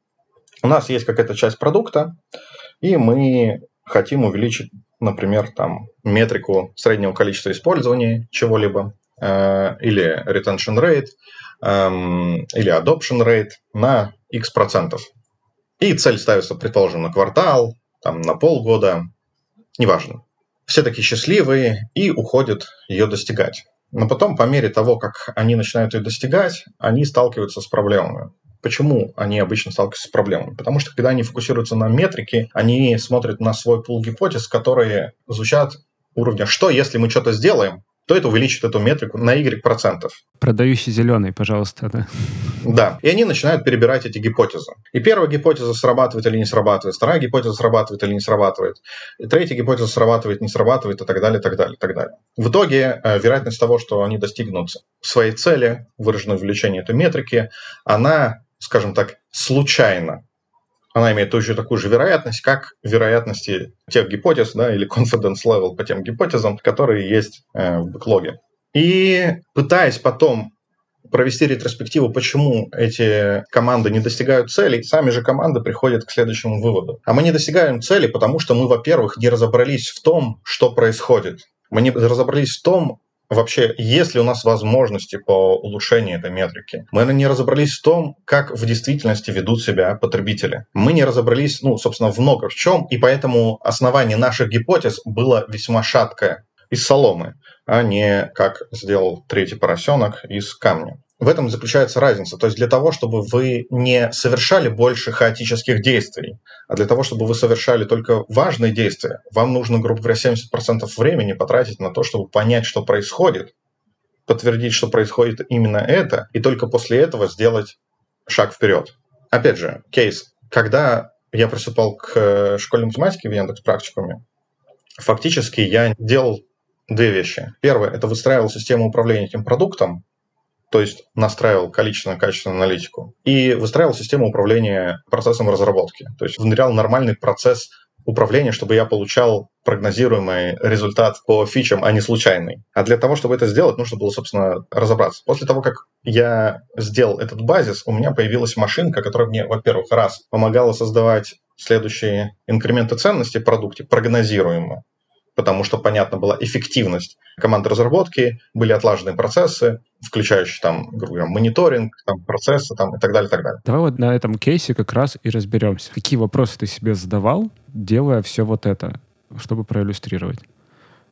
У нас есть какая-то часть продукта, и мы хотим увеличить например, там метрику среднего количества использования чего-либо, э, или retention rate, э, или adoption rate на x процентов. И цель ставится, предположим, на квартал, там, на полгода, неважно. Все такие счастливые и уходят ее достигать. Но потом, по мере того, как они начинают ее достигать, они сталкиваются с проблемами. Почему они обычно сталкиваются с проблемами? Потому что когда они фокусируются на метрике, они смотрят на свой пул гипотез, которые звучат уровня «что, если мы что-то сделаем?» то это увеличит эту метрику на Y процентов. Продающий зеленый, пожалуйста, да. Да, и они начинают перебирать эти гипотезы. И первая гипотеза срабатывает или не срабатывает, вторая гипотеза срабатывает или не срабатывает, и третья гипотеза срабатывает, не срабатывает и так далее, и так далее, и так далее. В итоге э, вероятность того, что они достигнут своей цели, выраженной в увеличении этой метрики, она скажем так, случайно. Она имеет точно такую же вероятность, как вероятности тех гипотез, да, или confidence level по тем гипотезам, которые есть э, в бэклоге. И пытаясь потом провести ретроспективу, почему эти команды не достигают целей, сами же команды приходят к следующему выводу. А мы не достигаем цели, потому что мы, во-первых, не разобрались в том, что происходит. Мы не разобрались в том, вообще, есть ли у нас возможности по улучшению этой метрики. Мы не разобрались в том, как в действительности ведут себя потребители. Мы не разобрались, ну, собственно, в много в чем, и поэтому основание наших гипотез было весьма шаткое из соломы, а не как сделал третий поросенок из камня. В этом заключается разница. То есть для того, чтобы вы не совершали больше хаотических действий, а для того, чтобы вы совершали только важные действия, вам нужно, грубо говоря, 70% времени потратить на то, чтобы понять, что происходит, подтвердить, что происходит именно это, и только после этого сделать шаг вперед. Опять же, кейс. Когда я приступал к э, школьной математике в Яндекс практикуме, фактически я делал две вещи. Первое – это выстраивал систему управления этим продуктом, то есть настраивал количественную качественную аналитику, и выстраивал систему управления процессом разработки, то есть внедрял нормальный процесс управления, чтобы я получал прогнозируемый результат по фичам, а не случайный. А для того, чтобы это сделать, нужно было, собственно, разобраться. После того, как я сделал этот базис, у меня появилась машинка, которая мне, во-первых, раз, помогала создавать следующие инкременты ценности в продукте прогнозируемо потому что, понятно, была эффективность команды разработки, были отлажены процессы, включающие там, грубо говоря, мониторинг, там, процессы там, и так далее, и так далее. Давай вот на этом кейсе как раз и разберемся. Какие вопросы ты себе задавал, делая все вот это, чтобы проиллюстрировать?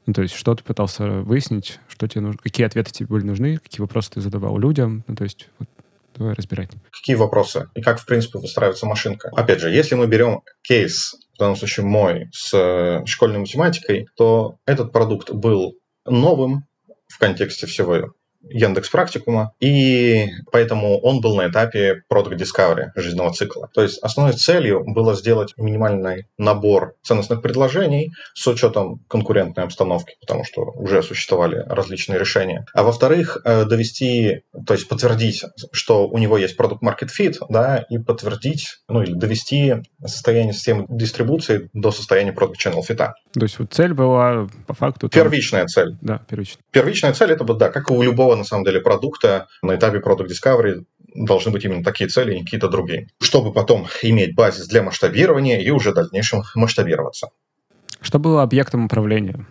Ну, то есть, что ты пытался выяснить, что тебе нужно, какие ответы тебе были нужны, какие вопросы ты задавал людям, ну, то есть, вот, давай разбирать. Какие вопросы и как, в принципе, выстраивается машинка? Опять же, если мы берем кейс в данном случае мой, с э, школьной математикой, то этот продукт был новым в контексте всего Яндекс Практикума, и поэтому он был на этапе Product Discovery жизненного цикла. То есть основной целью было сделать минимальный набор ценностных предложений с учетом конкурентной обстановки, потому что уже существовали различные решения. А во-вторых, э, довести, то есть подтвердить, что у него есть Product Market Fit, да, и подтвердить, ну или довести состояние системы дистрибуции до состояния Product Channel Fit. То есть вот цель была по факту... Там... Первичная цель. Да, первичная. Первичная цель это, да, как и у любого на самом деле продукта на этапе Product Discovery должны быть именно такие цели, не какие-то другие, чтобы потом иметь базис для масштабирования и уже в дальнейшем масштабироваться. Что было объектом управления?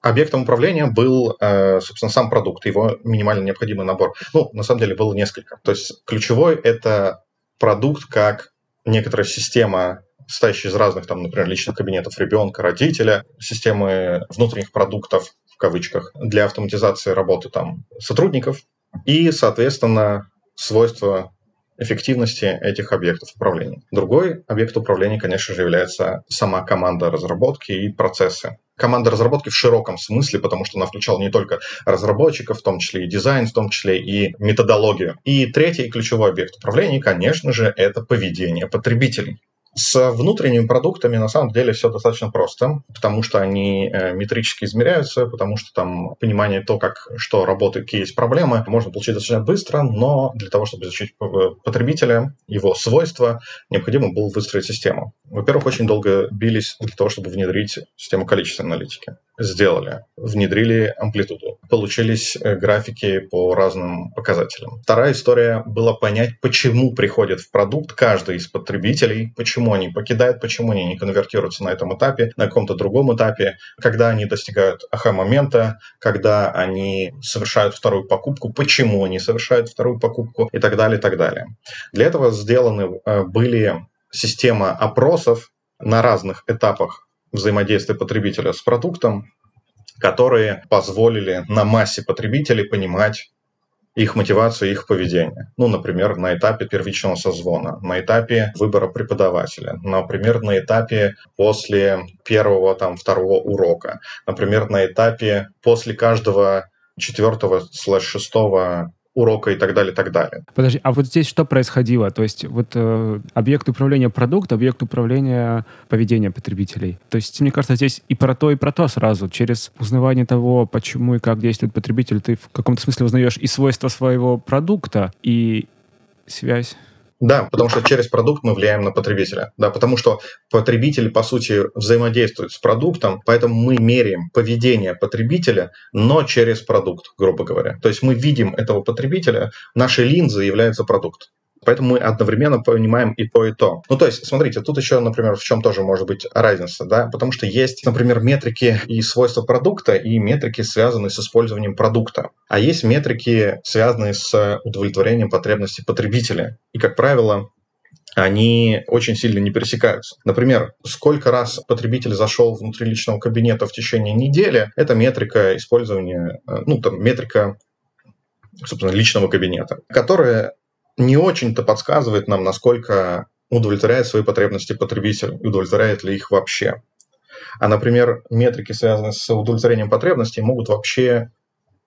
Объектом управления был, э, собственно, сам продукт, его минимально необходимый набор. Ну, на самом деле, было несколько. То есть ключевой – это продукт как некоторая система состоящая из разных, там, например, личных кабинетов ребенка, родителя, системы внутренних продуктов, кавычках, для автоматизации работы там сотрудников и, соответственно, свойства эффективности этих объектов управления. Другой объект управления, конечно же, является сама команда разработки и процессы. Команда разработки в широком смысле, потому что она включала не только разработчиков, в том числе и дизайн, в том числе и методологию. И третий ключевой объект управления, конечно же, это поведение потребителей. С внутренними продуктами на самом деле все достаточно просто, потому что они э, метрически измеряются, потому что там понимание то, как что работает, какие есть проблемы, можно получить достаточно быстро, но для того, чтобы изучить э, потребителя, его свойства, необходимо было выстроить систему. Во-первых, очень долго бились для того, чтобы внедрить систему количественной аналитики сделали, внедрили амплитуду, получились э, графики по разным показателям. Вторая история была понять, почему приходит в продукт каждый из потребителей, почему они покидают, почему они не конвертируются на этом этапе, на каком-то другом этапе, когда они достигают аха-момента, когда они совершают вторую покупку, почему они совершают вторую покупку и так далее, и так далее. Для этого сделаны э, были система опросов на разных этапах взаимодействия потребителя с продуктом, которые позволили на массе потребителей понимать их мотивацию, их поведение. Ну, например, на этапе первичного созвона, на этапе выбора преподавателя, например, на этапе после первого, там, второго урока, например, на этапе после каждого четвертого слэш шестого урока и так далее, и так далее. Подожди, а вот здесь что происходило? То есть вот э, объект управления продукт, объект управления поведения потребителей. То есть, мне кажется, здесь и про то, и про то сразу. Через узнавание того, почему и как действует потребитель, ты в каком-то смысле узнаешь и свойства своего продукта, и связь Да, потому что через продукт мы влияем на потребителя. Да, потому что потребитель, по сути, взаимодействует с продуктом, поэтому мы меряем поведение потребителя, но через продукт, грубо говоря. То есть мы видим этого потребителя, наши линзы являются продукт. Поэтому мы одновременно понимаем и то, и то. Ну, то есть, смотрите, тут еще, например, в чем тоже может быть разница, да, потому что есть, например, метрики и свойства продукта, и метрики, связанные с использованием продукта. А есть метрики, связанные с удовлетворением потребностей потребителя. И, как правило, они очень сильно не пересекаются. Например, сколько раз потребитель зашел внутри личного кабинета в течение недели, это метрика использования, э, ну, там, метрика собственно, личного кабинета, которая не очень-то подсказывает нам, насколько удовлетворяет свои потребности потребитель, удовлетворяет ли их вообще. А, например, метрики, связанные с удовлетворением потребностей, могут вообще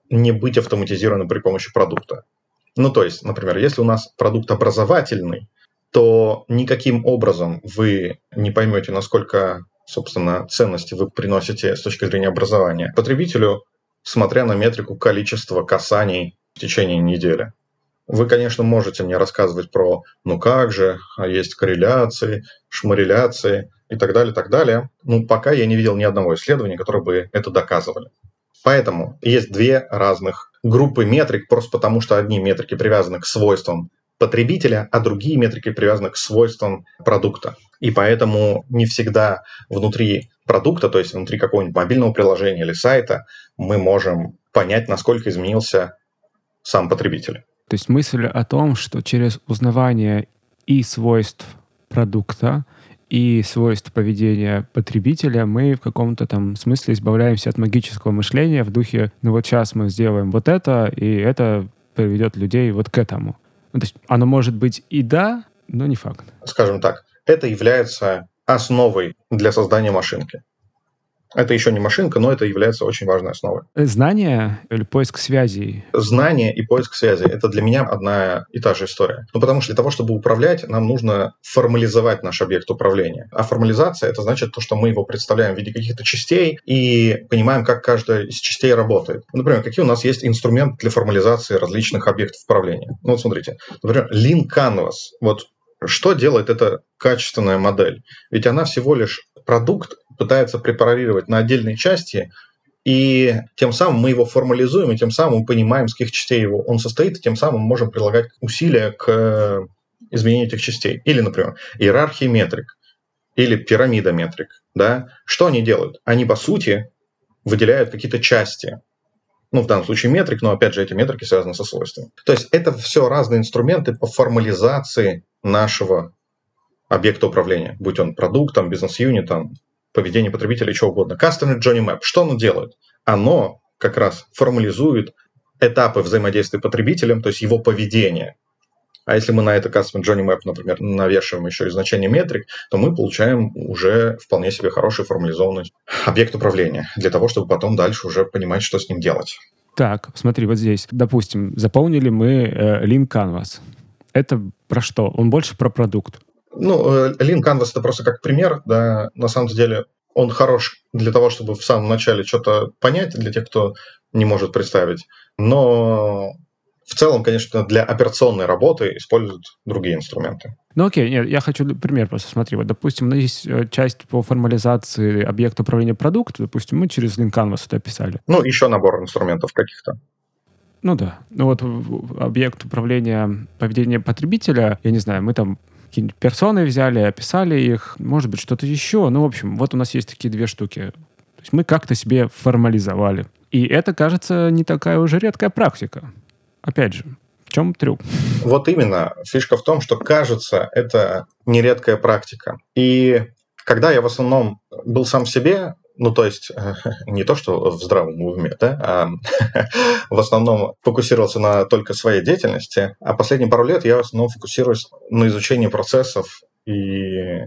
не быть автоматизированы при помощи продукта. Ну, то есть, например, если у нас продукт образовательный, то никаким образом вы не поймете, насколько, собственно, ценности вы приносите с точки зрения образования потребителю, смотря на метрику количества касаний в течение недели. Вы, конечно, можете мне рассказывать про «ну как же», а есть корреляции, шмареляции и так далее, так далее. Ну, пока я не видел ни одного исследования, которое бы это доказывали. Поэтому есть две разных группы метрик, просто потому что одни метрики привязаны к свойствам потребителя, а другие метрики привязаны к свойствам продукта. И поэтому не всегда внутри продукта, то есть внутри какого-нибудь мобильного приложения или сайта, мы можем понять, насколько изменился сам потребитель. То есть мысль о том, что через узнавание и свойств продукта, и свойств поведения потребителя, мы в каком-то там смысле избавляемся от магического мышления в духе, ну вот сейчас мы сделаем вот это, и это приведет людей вот к этому. Ну, то есть оно может быть и да, но не факт. Скажем так, это является основой для создания машинки. Это еще не машинка, но это является очень важной основой. Знание или поиск связей? Знание и поиск связей – это для меня одна и та же история. Ну, потому что для того, чтобы управлять, нам нужно формализовать наш объект управления. А формализация – это значит то, что мы его представляем в виде каких-то частей и понимаем, как каждая из частей работает. Например, какие у нас есть инструменты для формализации различных объектов управления. Ну, вот смотрите. Например, Lean Canvas. Вот что делает эта качественная модель? Ведь она всего лишь продукт пытается препарировать на отдельные части, и тем самым мы его формализуем, и тем самым мы понимаем, с каких частей его он состоит, и тем самым мы можем прилагать усилия к изменению этих частей. Или, например, иерархии метрик, или пирамида метрик. Да? Что они делают? Они, по сути, выделяют какие-то части. Ну, в данном случае метрик, но, опять же, эти метрики связаны со свойствами. То есть это все разные инструменты по формализации нашего объекта управления, будь он продуктом, бизнес-юнитом, поведение потребителя, что угодно. Customer Journey Map. Что оно делает? Оно как раз формализует этапы взаимодействия потребителем, то есть его поведение. А если мы на это Customer Journey Map, например, навешиваем еще и значение метрик, то мы получаем уже вполне себе хороший формализованный объект управления для того, чтобы потом дальше уже понимать, что с ним делать. Так, смотри, вот здесь, допустим, заполнили мы э, Lean Canvas. Это про что? Он больше про продукт. Ну, э, Lean Canvas это просто как пример, да, на самом деле он хорош для того, чтобы в самом начале что-то понять, для тех, кто не может представить. Но в целом, конечно, для операционной работы используют другие инструменты. Ну окей, нет, я хочу пример просто смотри. Вот, допустим, у нас есть э, часть по формализации объекта управления продукта, допустим, мы через Lean Canvas это описали. Ну, еще набор инструментов каких-то. Ну да. Ну вот объект управления поведения потребителя, я не знаю, мы там какие-нибудь персоны взяли, описали их, может быть, что-то еще. Ну, в общем, вот у нас есть такие две штуки. То есть мы как-то себе формализовали. И это, кажется, не такая уже редкая практика. Опять же, в чем трюк? Вот именно. Фишка в том, что кажется, это нередкая практика. И когда я в основном был сам себе, ну, то есть, не то, что в здравом уме, да, а в основном фокусировался на только своей деятельности, а последние пару лет я в основном фокусируюсь на изучении процессов и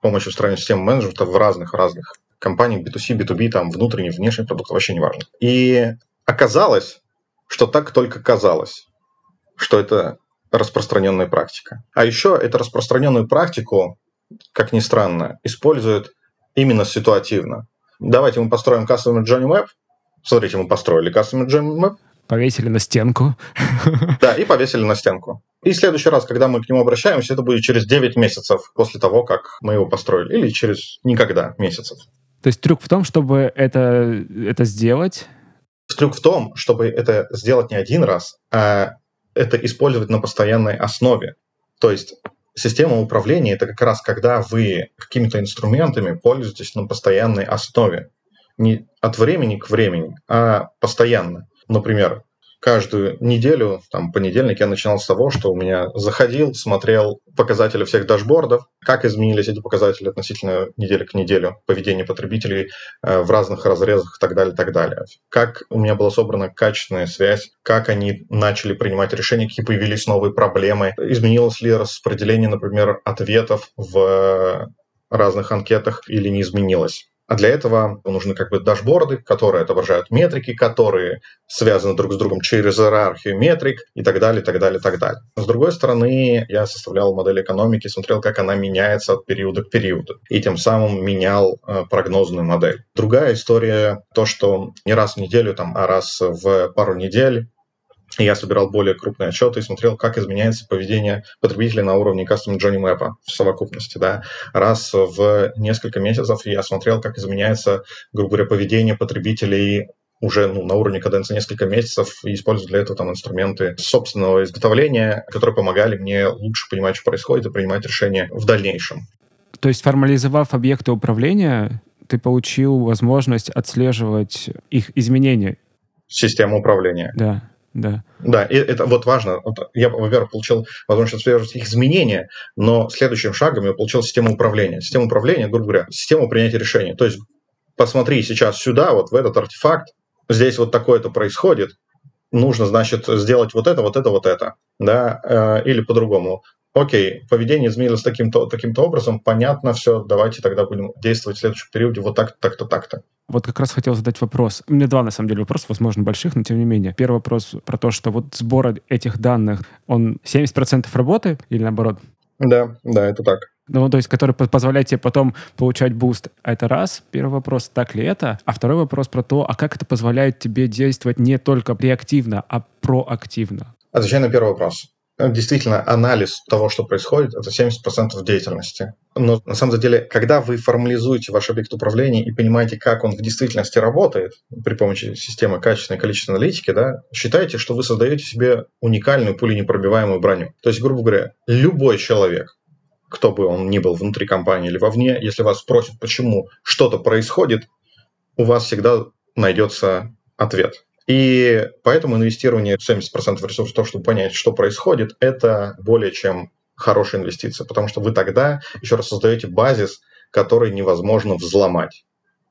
помощью устроения системы менеджмента в разных-разных компаниях B2C, B2B, там, внутренний, внешний продукт, вообще не важно. И оказалось, что так только казалось, что это распространенная практика. А еще эту распространенную практику, как ни странно, используют именно ситуативно давайте мы построим Customer Journey Map. Смотрите, мы построили Customer Journey Map. Повесили на стенку. Да, и повесили на стенку. И в следующий раз, когда мы к нему обращаемся, это будет через 9 месяцев после того, как мы его построили, или через никогда месяцев. То есть трюк в том, чтобы это, это сделать? Трюк в том, чтобы это сделать не один раз, а это использовать на постоянной основе. То есть система управления – это как раз когда вы какими-то инструментами пользуетесь на постоянной основе. Не от времени к времени, а постоянно. Например, каждую неделю, там, понедельник я начинал с того, что у меня заходил, смотрел показатели всех дашбордов, как изменились эти показатели относительно недели к неделе, поведение потребителей э, в разных разрезах и так далее, так далее. Как у меня была собрана качественная связь, как они начали принимать решения, какие появились новые проблемы, изменилось ли распределение, например, ответов в разных анкетах или не изменилось. А для этого нужны как бы дашборды, которые отображают метрики, которые связаны друг с другом через иерархию метрик и так далее, так далее, так далее. С другой стороны, я составлял модель экономики, смотрел, как она меняется от периода к периоду, и тем самым менял э, прогнозную модель. Другая история, то, что не раз в неделю, там, а раз в пару недель я собирал более крупные отчеты и смотрел, как изменяется поведение потребителей на уровне Custom Journey Map в совокупности. Да. Раз в несколько месяцев я смотрел, как изменяется, грубо говоря, поведение потребителей уже ну, на уровне каденции несколько месяцев и использую для этого там инструменты собственного изготовления, которые помогали мне лучше понимать, что происходит, и принимать решения в дальнейшем. То есть, формализовав объекты управления, ты получил возможность отслеживать их изменения. Система управления. Да да. Да, и это вот важно. Я, во-первых, получил возможность отслеживать их изменения, но следующим шагом я получил систему управления. Система управления, грубо говоря, систему принятия решений. То есть посмотри сейчас сюда, вот в этот артефакт, здесь вот такое-то происходит, нужно, значит, сделать вот это, вот это, вот это, да, э, или по-другому окей, поведение изменилось таким-то таким образом, понятно все, давайте тогда будем действовать в следующем периоде вот так-то, так-то, так-то. Вот как раз хотел задать вопрос. У меня два, на самом деле, вопроса, возможно, больших, но тем не менее. Первый вопрос про то, что вот сбор этих данных, он 70% работы или наоборот? Да, да, это так. Ну, то есть, который позволяет тебе потом получать буст. Это раз. Первый вопрос, так ли это? А второй вопрос про то, а как это позволяет тебе действовать не только реактивно, а проактивно? Отвечаю на первый вопрос действительно анализ того, что происходит, это 70% деятельности. Но на самом деле, когда вы формализуете ваш объект управления и понимаете, как он в действительности работает при помощи системы качественной количественной аналитики, да, считайте, что вы создаете себе уникальную пуленепробиваемую броню. То есть, грубо говоря, любой человек, кто бы он ни был внутри компании или вовне, если вас спросят, почему что-то происходит, у вас всегда найдется ответ. И поэтому инвестирование 70% ресурсов в то, чтобы понять, что происходит, это более чем хорошая инвестиция, потому что вы тогда еще раз создаете базис, который невозможно взломать.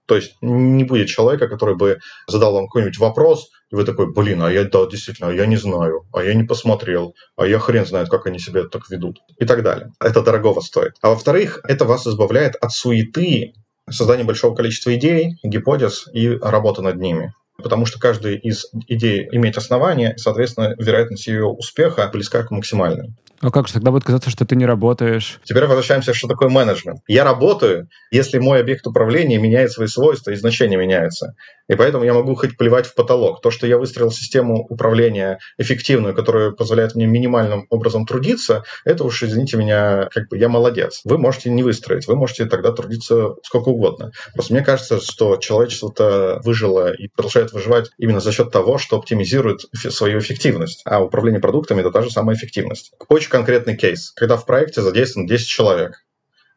То есть не будет человека, который бы задал вам какой-нибудь вопрос, и вы такой, блин, а я, да, действительно, а я не знаю, а я не посмотрел, а я хрен знает, как они себя так ведут, и так далее. Это дорогого стоит. А во-вторых, это вас избавляет от суеты создания большого количества идей, гипотез и работы над ними потому что каждая из идей имеет основание, и, соответственно, вероятность ее успеха близка к максимальной. А как же тогда будет казаться, что ты не работаешь? Теперь возвращаемся, что такое менеджмент. Я работаю, если мой объект управления меняет свои свойства и значения меняются. И поэтому я могу хоть плевать в потолок. То, что я выстроил систему управления эффективную, которая позволяет мне минимальным образом трудиться, это уж, извините меня, как бы я молодец. Вы можете не выстроить, вы можете тогда трудиться сколько угодно. Просто мне кажется, что человечество-то выжило и продолжает выживать именно за счет того, что оптимизирует свою эффективность. А управление продуктами – это та же самая эффективность. Очень конкретный кейс. Когда в проекте задействовано 10 человек.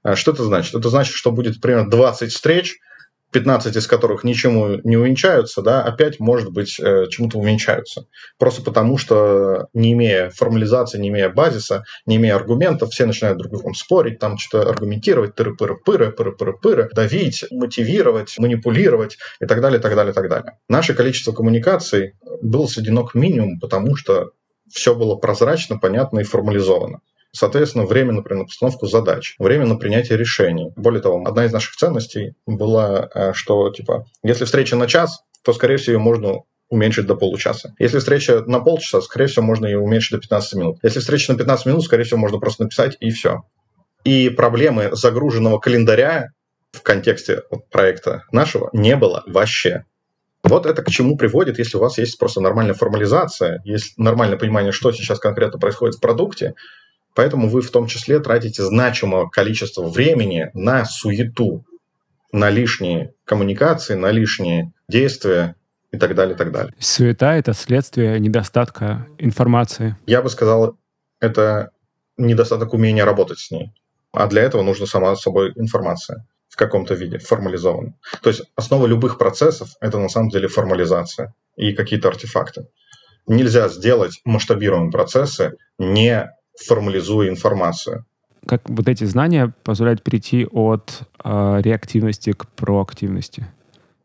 А что это значит? Это значит, что будет примерно 20 встреч, 15 из которых ничему не увенчаются, да, опять, может быть, э, чему-то увенчаются. Просто потому, что не имея формализации, не имея базиса, не имея аргументов, все начинают друг другом спорить, там что-то аргументировать, тыры-пыры-пыры, пыры-пыры-пыры, давить, мотивировать, манипулировать и так далее, так далее, так далее. Наше количество коммуникаций было сведено к минимуму, потому что все было прозрачно, понятно и формализовано. Соответственно, время, например, на постановку задач, время на принятие решений. Более того, одна из наших ценностей была, э, что, типа, если встреча на час, то, скорее всего, ее можно уменьшить до получаса. Если встреча на полчаса, скорее всего, можно ее уменьшить до 15 минут. Если встреча на 15 минут, скорее всего, можно просто написать и все. И проблемы загруженного календаря в контексте проекта нашего не было вообще. Вот это к чему приводит, если у вас есть просто нормальная формализация, есть нормальное понимание, что сейчас конкретно происходит в продукте, поэтому вы в том числе тратите значимое количество времени на суету, на лишние коммуникации, на лишние действия и так далее, и так далее. Суета — это следствие недостатка информации. Я бы сказал, это недостаток умения работать с ней. А для этого нужна сама собой информация в каком-то виде, формализованная. То есть основа любых процессов – это на самом деле формализация и какие-то артефакты. Нельзя сделать масштабируемые процессы, не формализуя информацию. Как вот эти знания позволяют перейти от э, реактивности к проактивности?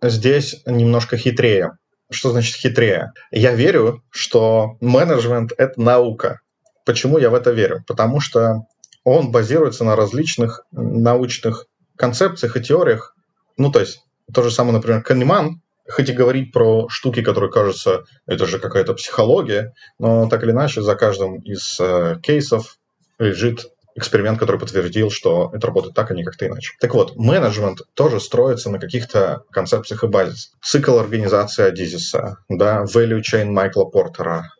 Здесь немножко хитрее. Что значит хитрее? Я верю, что менеджмент – это наука. Почему я в это верю? Потому что он базируется на различных научных концепциях и теориях. Ну, то есть, то же самое, например, Канеман, хоть и говорить про штуки, которые кажутся, это же какая-то психология, но так или иначе за каждым из э, кейсов лежит эксперимент, который подтвердил, что это работает так, а не как-то иначе. Так вот, менеджмент тоже строится на каких-то концепциях и базисах. Цикл организации Адизиса, да, value chain Майкла Портера,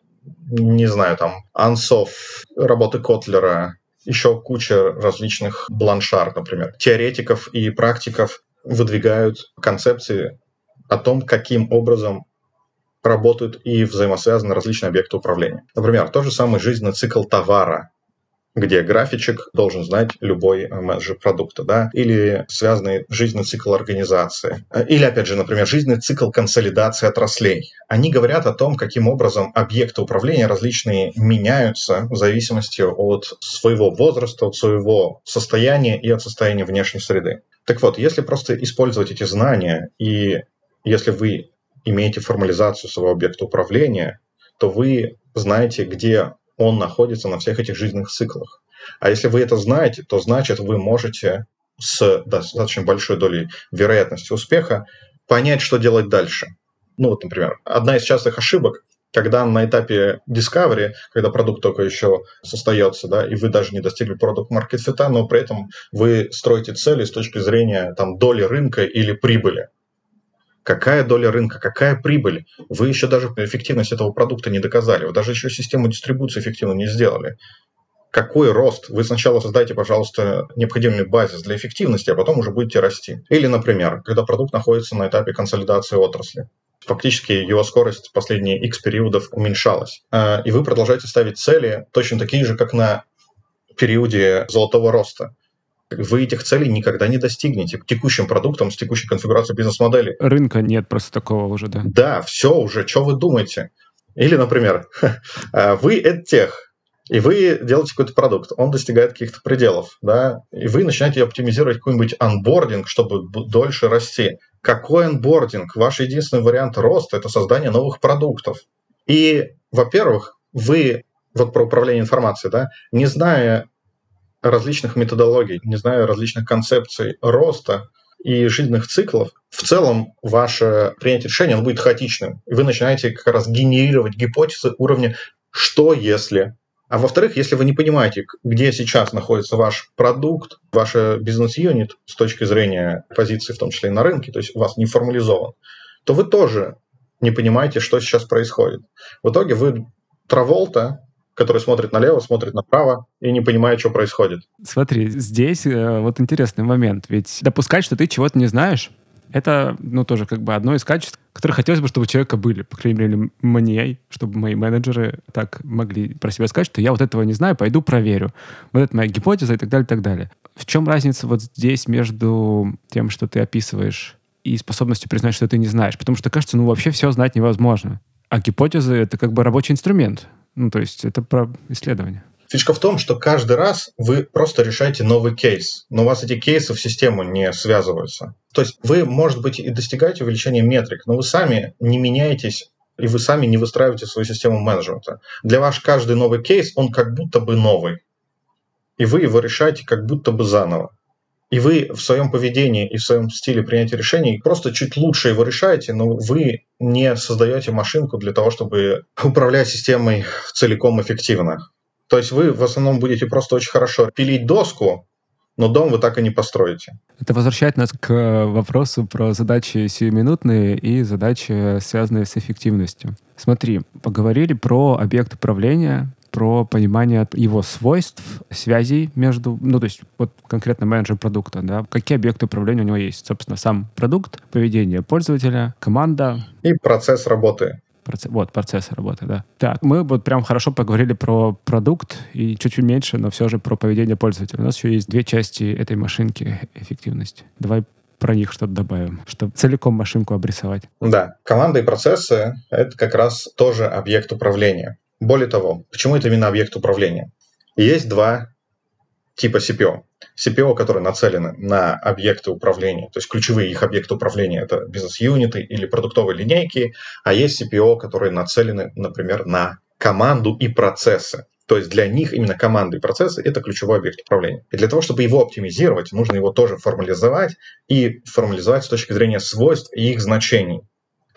не знаю, там, Ансов, работы Котлера, еще куча различных бланшар, например. Теоретиков и практиков выдвигают концепции о том, каким образом работают и взаимосвязаны различные объекты управления. Например, тот же самый жизненный цикл товара, где графичек должен знать любой э, менеджер продукта, да, или связанный жизненный цикл организации, э, или, опять же, например, жизненный цикл консолидации отраслей. Они говорят о том, каким образом объекты управления различные меняются в зависимости от своего возраста, от своего состояния и от состояния внешней среды. Так вот, если просто использовать эти знания, и если вы имеете формализацию своего объекта управления, то вы знаете, где он находится на всех этих жизненных циклах. А если вы это знаете, то значит вы можете с достаточно большой долей вероятности успеха понять, что делать дальше. Ну вот, например, одна из частых ошибок, когда на этапе discovery, когда продукт только еще состоится, да, и вы даже не достигли продукт market fit, но при этом вы строите цели с точки зрения там, доли рынка или прибыли. Какая доля рынка, какая прибыль? Вы еще даже эффективность этого продукта не доказали. Вы даже еще систему дистрибуции эффективно не сделали. Какой рост? Вы сначала создайте, пожалуйста, необходимый базис для эффективности, а потом уже будете расти. Или, например, когда продукт находится на этапе консолидации отрасли. Фактически его скорость последние X периодов уменьшалась. А, и вы продолжаете ставить цели точно такие же, как на периоде золотого роста вы этих целей никогда не достигнете текущим продуктом с текущей конфигурацией бизнес-модели. Рынка нет просто такого уже, да? Да, все уже, что вы думаете? Или, например, а, вы тех, и вы делаете какой-то продукт, он достигает каких-то пределов, да, и вы начинаете оптимизировать какой-нибудь анбординг, чтобы дольше расти. Какой анбординг? Ваш единственный вариант роста – это создание новых продуктов. И, во-первых, вы вот про управление информацией, да, не зная различных методологий, не знаю, различных концепций роста и жизненных циклов, в целом ваше принятие решения оно будет хаотичным. И вы начинаете как раз генерировать гипотезы уровня «что если?». А во-вторых, если вы не понимаете, где сейчас находится ваш продукт, ваш бизнес-юнит с точки зрения позиции, в том числе и на рынке, то есть у вас не формализован, то вы тоже не понимаете, что сейчас происходит. В итоге вы Траволта, который смотрит налево, смотрит направо и не понимает, что происходит. Смотри, здесь э, вот интересный момент. Ведь допускать, что ты чего-то не знаешь, это, ну, тоже как бы одно из качеств, которые хотелось бы, чтобы у человека были, по крайней мере, мне, чтобы мои менеджеры так могли про себя сказать, что я вот этого не знаю, пойду проверю. Вот это моя гипотеза и так далее, и так далее. В чем разница вот здесь между тем, что ты описываешь, и способностью признать, что ты не знаешь? Потому что кажется, ну, вообще все знать невозможно. А гипотезы — это как бы рабочий инструмент. Ну, то есть это про исследование. Фишка в том, что каждый раз вы просто решаете новый кейс, но у вас эти кейсы в систему не связываются. То есть вы, может быть, и достигаете увеличения метрик, но вы сами не меняетесь и вы сами не выстраиваете свою систему менеджмента. Для вас каждый новый кейс, он как будто бы новый. И вы его решаете как будто бы заново. И вы в своем поведении и в своем стиле принятия решений просто чуть лучше его решаете, но вы не создаете машинку для того, чтобы управлять системой целиком эффективно. То есть вы в основном будете просто очень хорошо пилить доску, но дом вы так и не построите. Это возвращает нас к вопросу про задачи сиюминутные и задачи, связанные с эффективностью. Смотри, поговорили про объект управления, про понимание его свойств, связей между, ну, то есть вот конкретно менеджер продукта, да, какие объекты управления у него есть. Собственно, сам продукт, поведение пользователя, команда. И процесс работы. Процесс, вот, процесс работы, да. Так, мы вот прям хорошо поговорили про продукт и чуть-чуть меньше, но все же про поведение пользователя. У нас еще есть две части этой машинки эффективности. Давай про них что-то добавим, чтобы целиком машинку обрисовать. Да, команды и процессы — это как раз тоже объект управления. Более того, почему это именно объект управления? Есть два типа CPO. CPO, которые нацелены на объекты управления, то есть ключевые их объекты управления – это бизнес-юниты или продуктовые линейки, а есть CPO, которые нацелены, например, на команду и процессы. То есть для них именно команды и процессы – это ключевой объект управления. И для того, чтобы его оптимизировать, нужно его тоже формализовать и формализовать с точки зрения свойств и их значений.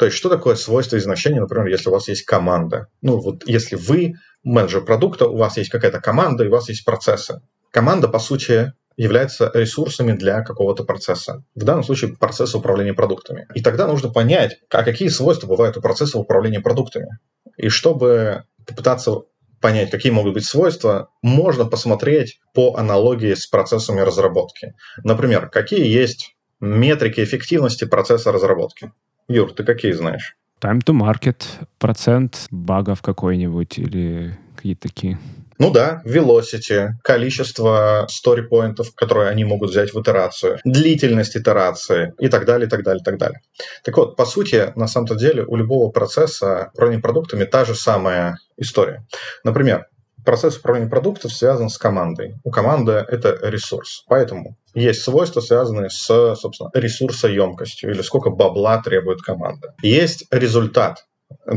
То есть что такое свойство и значение, например, если у вас есть команда? Ну вот если вы менеджер продукта, у вас есть какая-то команда, и у вас есть процессы. Команда, по сути, является ресурсами для какого-то процесса. В данном случае процесса управления продуктами. И тогда нужно понять, а какие свойства бывают у процесса управления продуктами. И чтобы попытаться понять, какие могут быть свойства, можно посмотреть по аналогии с процессами разработки. Например, какие есть метрики эффективности процесса разработки. Юр, ты какие знаешь? Time to market, процент багов какой-нибудь или какие-то такие. Ну да, velocity, количество story-поинтов, которые они могут взять в итерацию, длительность итерации и так далее, и так далее, и так далее. Так вот, по сути, на самом-то деле у любого процесса управления продуктами та же самая история. Например, процесс управления продуктов связан с командой. У команды это ресурс. Поэтому есть свойства, связанные с, собственно, ресурсоемкостью или сколько бабла требует команда. Есть результат,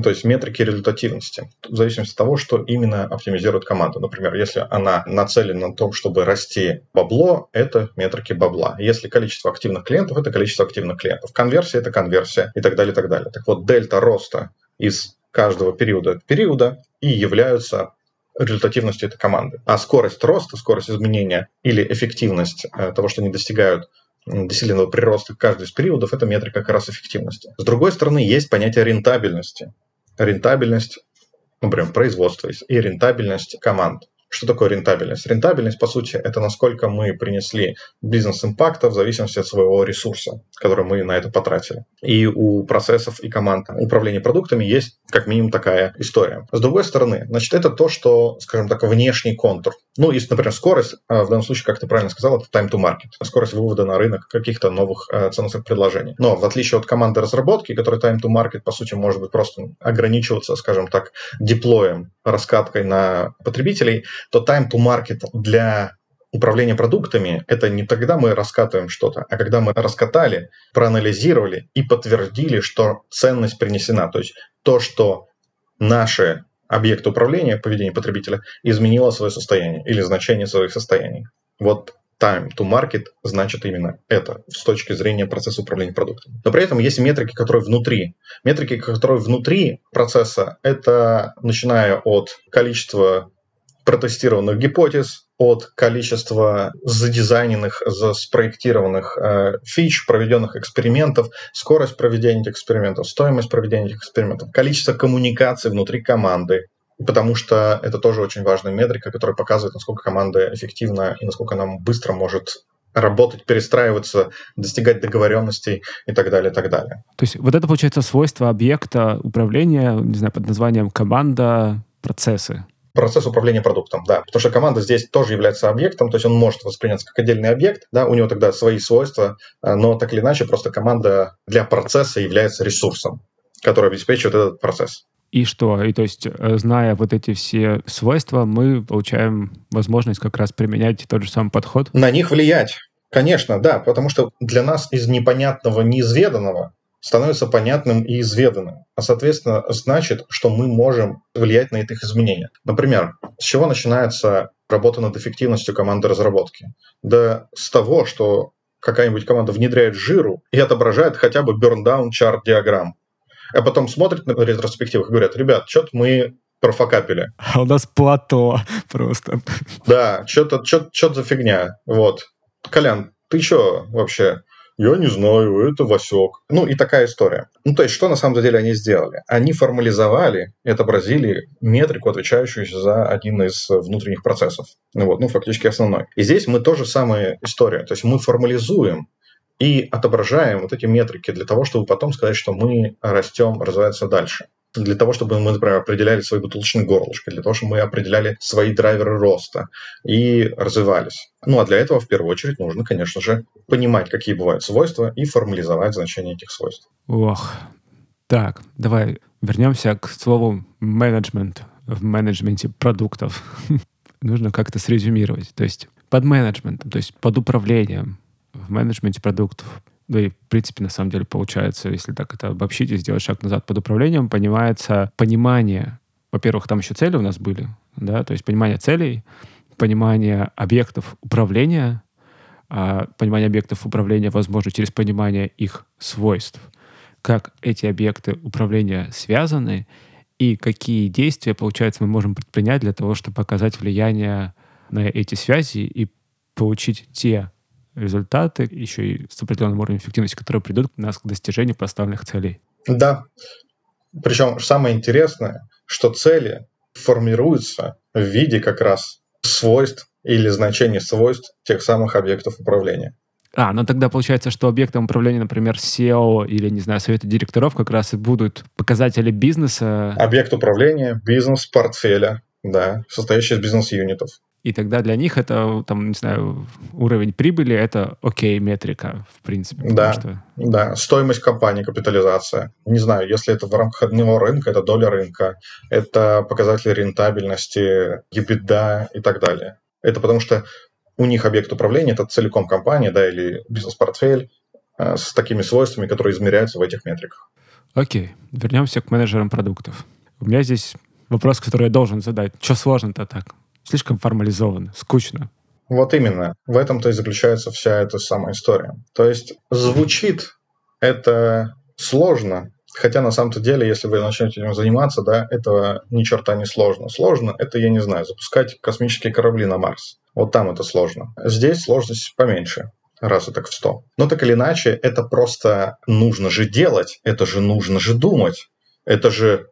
то есть метрики результативности, в зависимости от того, что именно оптимизирует команда. Например, если она нацелена на том, чтобы расти бабло, это метрики бабла. Если количество активных клиентов, это количество активных клиентов. Конверсия – это конверсия и так далее, и так далее. Так вот, дельта роста из каждого периода периода и являются результативностью этой команды. А скорость роста, скорость изменения или эффективность э, того, что они достигают достигленного прироста каждый из периодов, это метрика как раз эффективности. С другой стороны, есть понятие рентабельности. Рентабельность, например, производства и рентабельность команд. Что такое рентабельность? Рентабельность, по сути, это насколько мы принесли бизнес-импакта в зависимости от своего ресурса, который мы на это потратили. И у процессов и команд управления продуктами есть как минимум такая история. С другой стороны, значит, это то, что, скажем так, внешний контур. Ну, если, например, скорость, а, в данном случае, как ты правильно сказал, это time to market, скорость вывода на рынок каких-то новых а, ценностных предложений. Но в отличие от команды разработки, которая time to market, по сути, может быть просто ограничиваться, скажем так, деплоем, раскаткой на потребителей, то time to market для управления продуктами – это не тогда мы раскатываем что-то, а когда мы раскатали, проанализировали и подтвердили, что ценность принесена. То есть то, что наши объекты управления, поведение потребителя, изменило свое состояние или значение своих состояний. Вот time to market значит именно это с точки зрения процесса управления продуктом. Но при этом есть метрики, которые внутри. Метрики, которые внутри процесса, это начиная от количества протестированных гипотез, от количества задизайненных, спроектированных э, фич, проведенных экспериментов, скорость проведения этих экспериментов, стоимость проведения этих экспериментов, количество коммуникаций внутри команды, потому что это тоже очень важная метрика, которая показывает, насколько команда эффективна и насколько она быстро может работать, перестраиваться, достигать договоренностей и так далее, и так далее. То есть вот это, получается, свойство объекта управления, не знаю, под названием команда, процессы процесс управления продуктом, да. Потому что команда здесь тоже является объектом, то есть он может восприняться как отдельный объект, да, у него тогда свои свойства, э, но так или иначе просто команда для процесса является ресурсом, который обеспечивает этот процесс. И что? И то есть, э, зная вот эти все свойства, мы получаем возможность как раз применять тот же самый подход? На них влиять. Конечно, да, потому что для нас из непонятного, неизведанного становится понятным и изведанным. А, соответственно, значит, что мы можем влиять на их изменения. Например, с чего начинается работа над эффективностью команды разработки? Да с того, что какая-нибудь команда внедряет жиру и отображает хотя бы burn-down чарт диаграмм. А потом смотрит на ретроспективах и говорят, ребят, что-то мы профокапили. А у нас плато просто. Да, что-то что за фигня. Вот Колян, ты что вообще? Я не знаю, это Васек. Ну и такая история. Ну то есть, что на самом деле они сделали? Они формализовали и отобразили метрику, отвечающую за один из внутренних процессов. Ну вот, ну фактически основной. И здесь мы тоже самая история. То есть мы формализуем и отображаем вот эти метрики для того, чтобы потом сказать, что мы растем, развиваемся дальше для того, чтобы мы, например, определяли свои бутылочные горлышко, для того, чтобы мы определяли свои драйверы роста и развивались. Ну, а для этого, в первую очередь, нужно, конечно же, понимать, какие бывают свойства и формализовать значение этих свойств. Ох, так, давай вернемся к слову менеджмент в менеджменте продуктов. Нужно как-то срезюмировать. То есть под менеджментом, то есть под управлением в менеджменте продуктов. Да и, в принципе, на самом деле получается, если так это обобщить и сделать шаг назад под управлением, понимается понимание, во-первых, там еще цели у нас были, да, то есть понимание целей, понимание объектов управления, а понимание объектов управления возможно через понимание их свойств, как эти объекты управления связаны и какие действия, получается, мы можем предпринять для того, чтобы показать влияние на эти связи и получить те результаты, еще и с определенным уровнем эффективности, которые придут к нас к достижению поставленных целей. Да. Причем самое интересное, что цели формируются в виде как раз свойств или значений свойств тех самых объектов управления. А, ну тогда получается, что объектом управления, например, SEO или, не знаю, совета директоров как раз и будут показатели бизнеса. Объект управления, бизнес портфеля, да, состоящий из бизнес-юнитов. И тогда для них это, там, не знаю, уровень прибыли — это окей метрика, в принципе. Да, что... да. Стоимость компании, капитализация. Не знаю, если это в рамках одного рынка, это доля рынка, это показатели рентабельности, EBITDA и так далее. Это потому что у них объект управления — это целиком компания, да, или бизнес-портфель э, с такими свойствами, которые измеряются в этих метриках. Окей, вернемся к менеджерам продуктов. У меня здесь вопрос, который я должен задать. Что сложно-то так? Слишком формализовано, скучно. Вот именно. В этом-то и заключается вся эта самая история. То есть звучит это сложно, хотя на самом-то деле, если вы начнете этим заниматься, да, этого ни черта не сложно. Сложно это, я не знаю, запускать космические корабли на Марс. Вот там это сложно. Здесь сложность поменьше раз и так в сто. Но так или иначе, это просто нужно же делать, это же нужно же думать, это же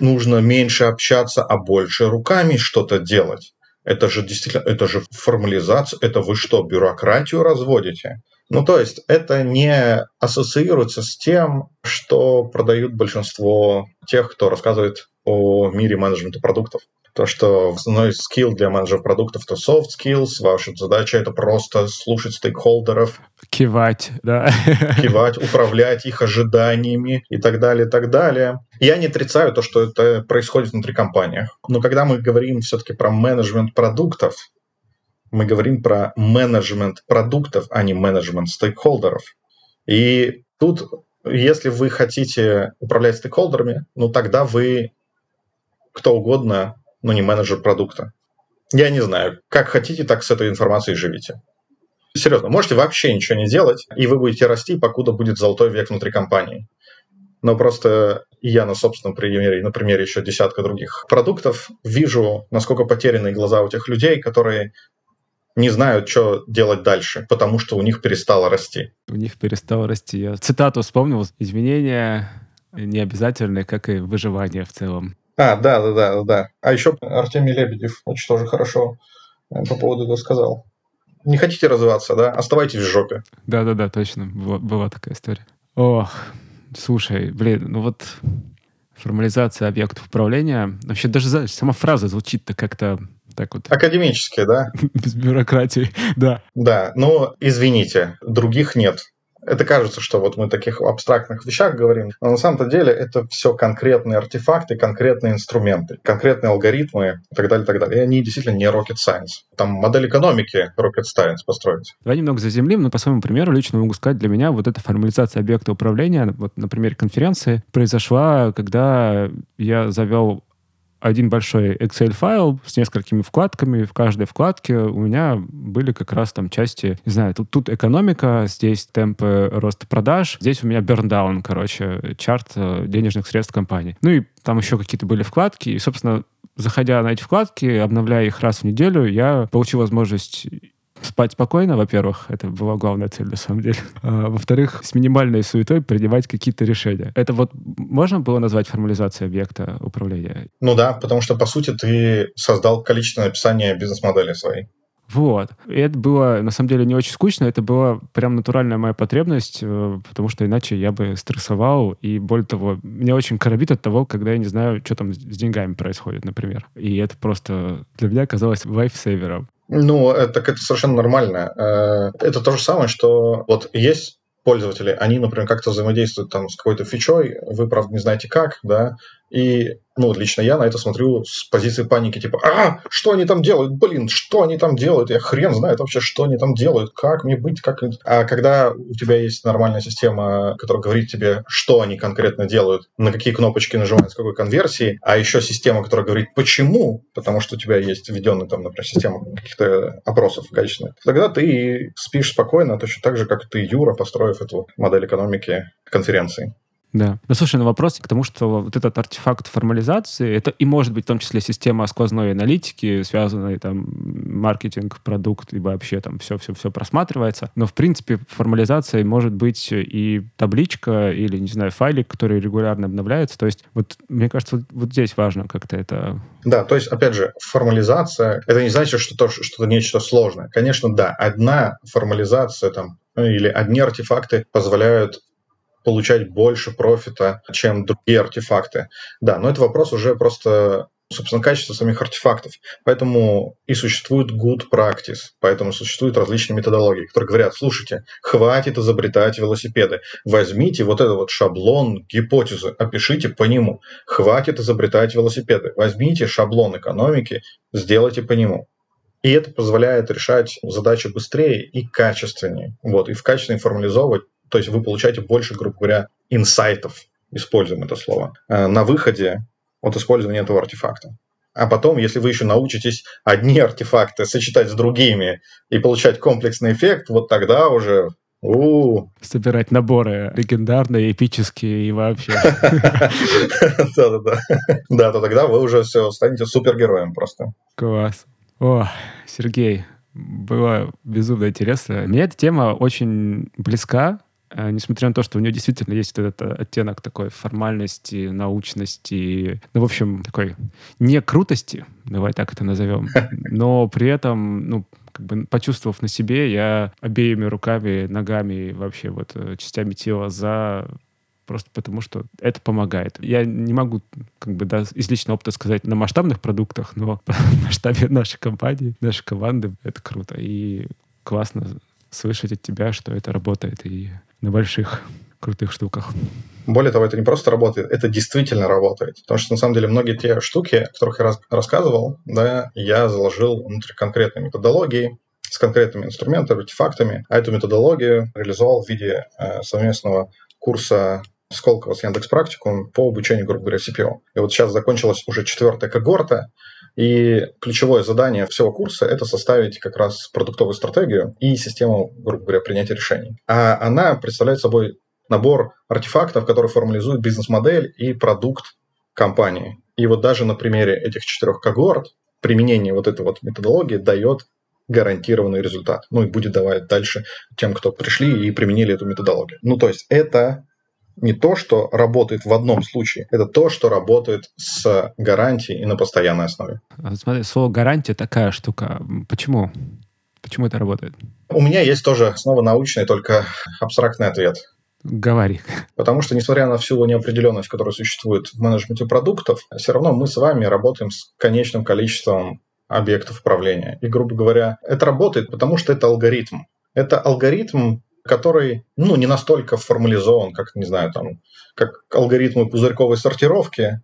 нужно меньше общаться, а больше руками что-то делать. Это же действительно, это же формализация, это вы что, бюрократию разводите? Ну, то есть это не ассоциируется с тем, что продают большинство тех, кто рассказывает о мире менеджмента продуктов то, что основной скилл для менеджера продуктов – это soft skills. Ваша задача – это просто слушать стейкхолдеров. Кивать, да. Кивать, управлять их ожиданиями и так далее, и так далее. Я не отрицаю то, что это происходит внутри компании. Но когда мы говорим все-таки про менеджмент продуктов, мы говорим про менеджмент продуктов, а не менеджмент стейкхолдеров. И тут, если вы хотите управлять стейкхолдерами, ну тогда вы кто угодно но не менеджер продукта. Я не знаю, как хотите, так с этой информацией живите. Серьезно, можете вообще ничего не делать, и вы будете расти, покуда будет золотой век внутри компании. Но просто я на собственном примере, на примере еще десятка других продуктов, вижу, насколько потеряны глаза у тех людей, которые не знают, что делать дальше, потому что у них перестало расти. У них перестало расти. Я цитату вспомнил. Изменения не обязательны, как и выживание в целом. А, да, да, да, да. А еще Артемий Лебедев очень тоже хорошо э, по поводу этого сказал. Не хотите развиваться, да? Оставайтесь в жопе. Да-да-да, точно. Была, была такая история. Ох, слушай, блин, ну вот формализация объектов управления. Вообще даже знаешь, сама фраза звучит-то как-то так вот. Академически, да? Без бюрократии, да. Да, но извините, других нет это кажется, что вот мы таких абстрактных вещах говорим, но на самом-то деле это все конкретные артефакты, конкретные инструменты, конкретные алгоритмы и так далее, и так далее. И они действительно не rocket science. Там модель экономики rocket science построить. Давай немного заземлим, но по своему примеру лично могу сказать, для меня вот эта формализация объекта управления, вот на примере конференции, произошла, когда я завел один большой Excel-файл с несколькими вкладками. В каждой вкладке у меня были как раз там части, не знаю, тут, тут экономика, здесь темпы роста продаж, здесь у меня берндаун, короче, чарт э, денежных средств компании. Ну и там еще какие-то были вкладки, и, собственно, заходя на эти вкладки, обновляя их раз в неделю, я получил возможность Спать спокойно, во-первых, это была главная цель на самом деле. А, во-вторых, с минимальной суетой принимать какие-то решения. Это вот можно было назвать формализацией объекта управления? Ну да, потому что, по сути, ты создал количественное описание бизнес-модели своей. Вот. И это было, на самом деле, не очень скучно. Это была прям натуральная моя потребность, э, потому что иначе я бы стрессовал. И более того, меня очень коробит от того, когда я не знаю, что там с деньгами происходит, например. И это просто для меня казалось лайфсейвером. Ну, это, это совершенно нормально. Э, это то же самое, что вот есть пользователи, они, например, как-то взаимодействуют там с какой-то фичой, вы, правда, не знаете как, да, и, ну, лично я на это смотрю с позиции паники, типа, а, что они там делают? Блин, что они там делают? Я хрен знает вообще, что они там делают, как мне быть, как... А когда у тебя есть нормальная система, которая говорит тебе, что они конкретно делают, на какие кнопочки нажимают, с какой конверсии, а еще система, которая говорит, почему, потому что у тебя есть введенная там, например, система каких-то опросов качественных, тогда ты спишь спокойно, точно так же, как ты, Юра, построив эту модель экономики конференции. Да. Ну, слушай, на вопрос к тому, что вот этот артефакт формализации, это и может быть в том числе система сквозной аналитики, связанная там маркетинг, продукт, либо вообще там все-все-все просматривается. Но, в принципе, формализацией может быть и табличка или, не знаю, файлик, который регулярно обновляется. То есть, вот, мне кажется, вот, вот здесь важно как-то это... Да, то есть, опять же, формализация, это не значит, что то, что-то нечто сложное. Конечно, да, одна формализация там или одни артефакты позволяют получать больше профита, чем другие артефакты. Да, но это вопрос уже просто собственно, качества самих артефактов. Поэтому и существует good practice, поэтому существуют различные методологии, которые говорят, слушайте, хватит изобретать велосипеды, возьмите вот этот вот шаблон гипотезы, опишите по нему. Хватит изобретать велосипеды, возьмите шаблон экономики, сделайте по нему. И это позволяет решать задачи быстрее и качественнее. Вот, и в качественной формализовывать то есть вы получаете больше, грубо говоря, инсайтов, используем это слово, э, на выходе от использования этого артефакта. А потом, если вы еще научитесь одни артефакты сочетать с другими и получать комплексный эффект, вот тогда уже у Собирать наборы легендарные, эпические и вообще. Да-да-да. Да, то тогда вы уже все станете супергероем просто. Класс. О, Сергей, было безумно интересно. Мне эта тема очень близка, несмотря на то, что у нее действительно есть этот э, оттенок такой формальности, научности, ну, в общем, такой не крутости, давай так это назовем, но при этом, ну, как бы почувствовав на себе, я обеими руками, ногами, вообще вот э, частями тела за просто потому что это помогает. Я не могу как бы да, из личного опыта сказать на масштабных продуктах, но в масштабе нашей компании, нашей команды это круто. И классно слышать от тебя, что это работает и на больших крутых штуках. Более того, это не просто работает, это действительно работает. Потому что, на самом деле, многие те штуки, о которых я рассказывал, да, я заложил внутрь конкретной методологии, с конкретными инструментами, артефактами, а эту методологию реализовал в виде э, совместного курса Сколково с Яндекс Практикум по обучению, грубо говоря, CPO. И вот сейчас закончилась уже четвертая когорта, и ключевое задание всего курса – это составить как раз продуктовую стратегию и систему, грубо говоря, принятия решений. А она представляет собой набор артефактов, которые формализуют бизнес-модель и продукт компании. И вот даже на примере этих четырех когорт применение вот этой вот методологии дает гарантированный результат. Ну и будет давать дальше тем, кто пришли и применили эту методологию. Ну то есть это не то, что работает в одном случае, это то, что работает с гарантией и на постоянной основе. А, смотри, слово гарантия такая штука. Почему? Почему это работает? У меня есть тоже снова научный, только абстрактный ответ. Говори. Потому что, несмотря на всю неопределенность, которая существует в менеджменте продуктов, все равно мы с вами работаем с конечным количеством объектов управления. И, грубо говоря, это работает, потому что это алгоритм. Это алгоритм, который, ну, не настолько формализован, как, не знаю, там, как алгоритмы пузырьковой сортировки,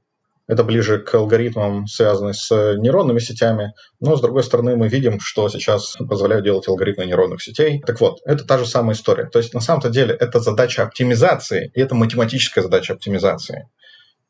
это ближе к алгоритмам, связанным с нейронными сетями. Но, с другой стороны, мы видим, что сейчас позволяют делать алгоритмы нейронных сетей. Так вот, это та же самая история. То есть, на самом-то деле, это задача оптимизации, и это математическая задача оптимизации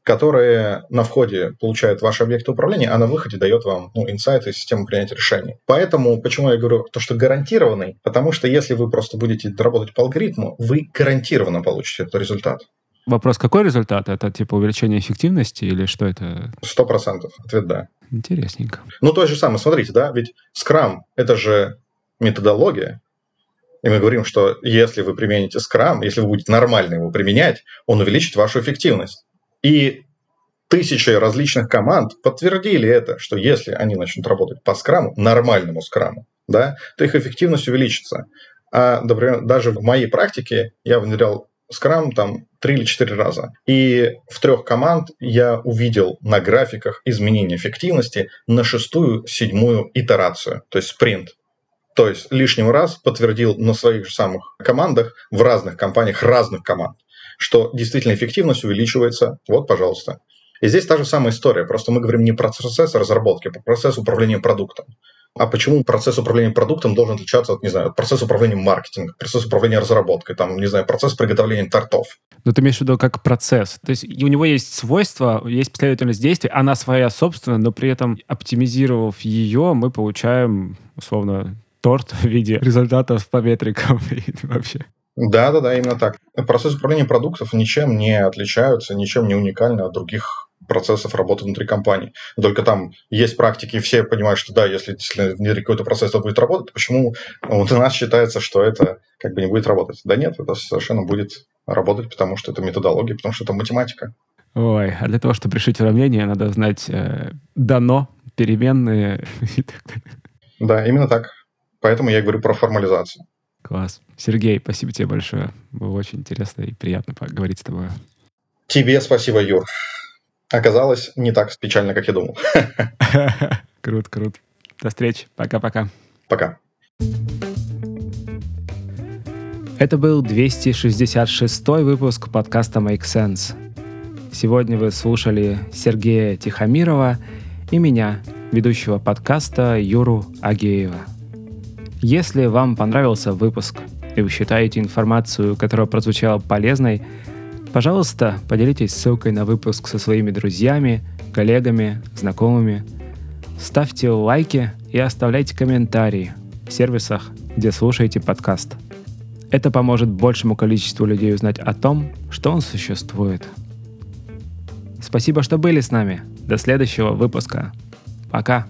которые на входе получают ваши объекты управления, а на выходе дает вам ну, инсайты и систему принятия решений. Поэтому, почему я говорю то, что гарантированный? Потому что если вы просто будете работать по алгоритму, вы гарантированно получите этот результат. Вопрос, какой результат? Это типа увеличение эффективности или что это? Сто процентов. Ответ да. Интересненько. Ну, то же самое, смотрите, да, ведь Scrum — это же методология, и мы говорим, что если вы примените Scrum, если вы будете нормально его применять, он увеличит вашу эффективность. И тысячи различных команд подтвердили это, что если они начнут работать по скраму, нормальному скраму, да, то их эффективность увеличится. А, например, даже в моей практике я внедрял скрам там три или четыре раза. И в трех команд я увидел на графиках изменение эффективности на шестую, седьмую итерацию, то есть спринт. То есть лишний раз подтвердил на своих же самых командах в разных компаниях разных команд, что действительно эффективность увеличивается. Вот, пожалуйста. И здесь та же самая история, просто мы говорим не про процесс разработки, а про процесс управления продуктом. А почему процесс управления продуктом должен отличаться от, не знаю, процесса управления маркетингом, процесса управления разработкой, там, не знаю, процесс приготовления тортов? Ну, ты имеешь в виду как процесс. То есть у него есть свойства, есть последовательность действий, она своя собственная, но при этом оптимизировав ее, мы получаем, условно, торт в виде результатов по метрикам вообще. Да, да, да, именно так. Процесс управления продуктов ничем не отличаются, ничем не уникальны от других процессов работы внутри компании. Только там есть практики, и все понимают, что да, если действительно какой-то процесс, то будет работать. Почему у нас считается, что это как бы не будет работать? Да нет, это совершенно будет работать, потому что это методология, потому что это математика. Ой, а для того, чтобы решить уравнение, надо знать э, дано, переменные и так далее. Да, именно так. Поэтому я говорю про формализацию. Класс. Сергей, спасибо тебе большое. Было очень интересно и приятно поговорить с тобой. Тебе спасибо, Юр. Оказалось, не так печально, как я думал. Круто, круто. До встречи. Пока-пока. Пока. Это был 266 выпуск подкаста Make Sense. Сегодня вы слушали Сергея Тихомирова и меня, ведущего подкаста Юру Агеева. Если вам понравился выпуск и вы считаете информацию, которая прозвучала полезной, пожалуйста, поделитесь ссылкой на выпуск со своими друзьями, коллегами, знакомыми. Ставьте лайки и оставляйте комментарии в сервисах, где слушаете подкаст. Это поможет большему количеству людей узнать о том, что он существует. Спасибо, что были с нами. До следующего выпуска. Пока.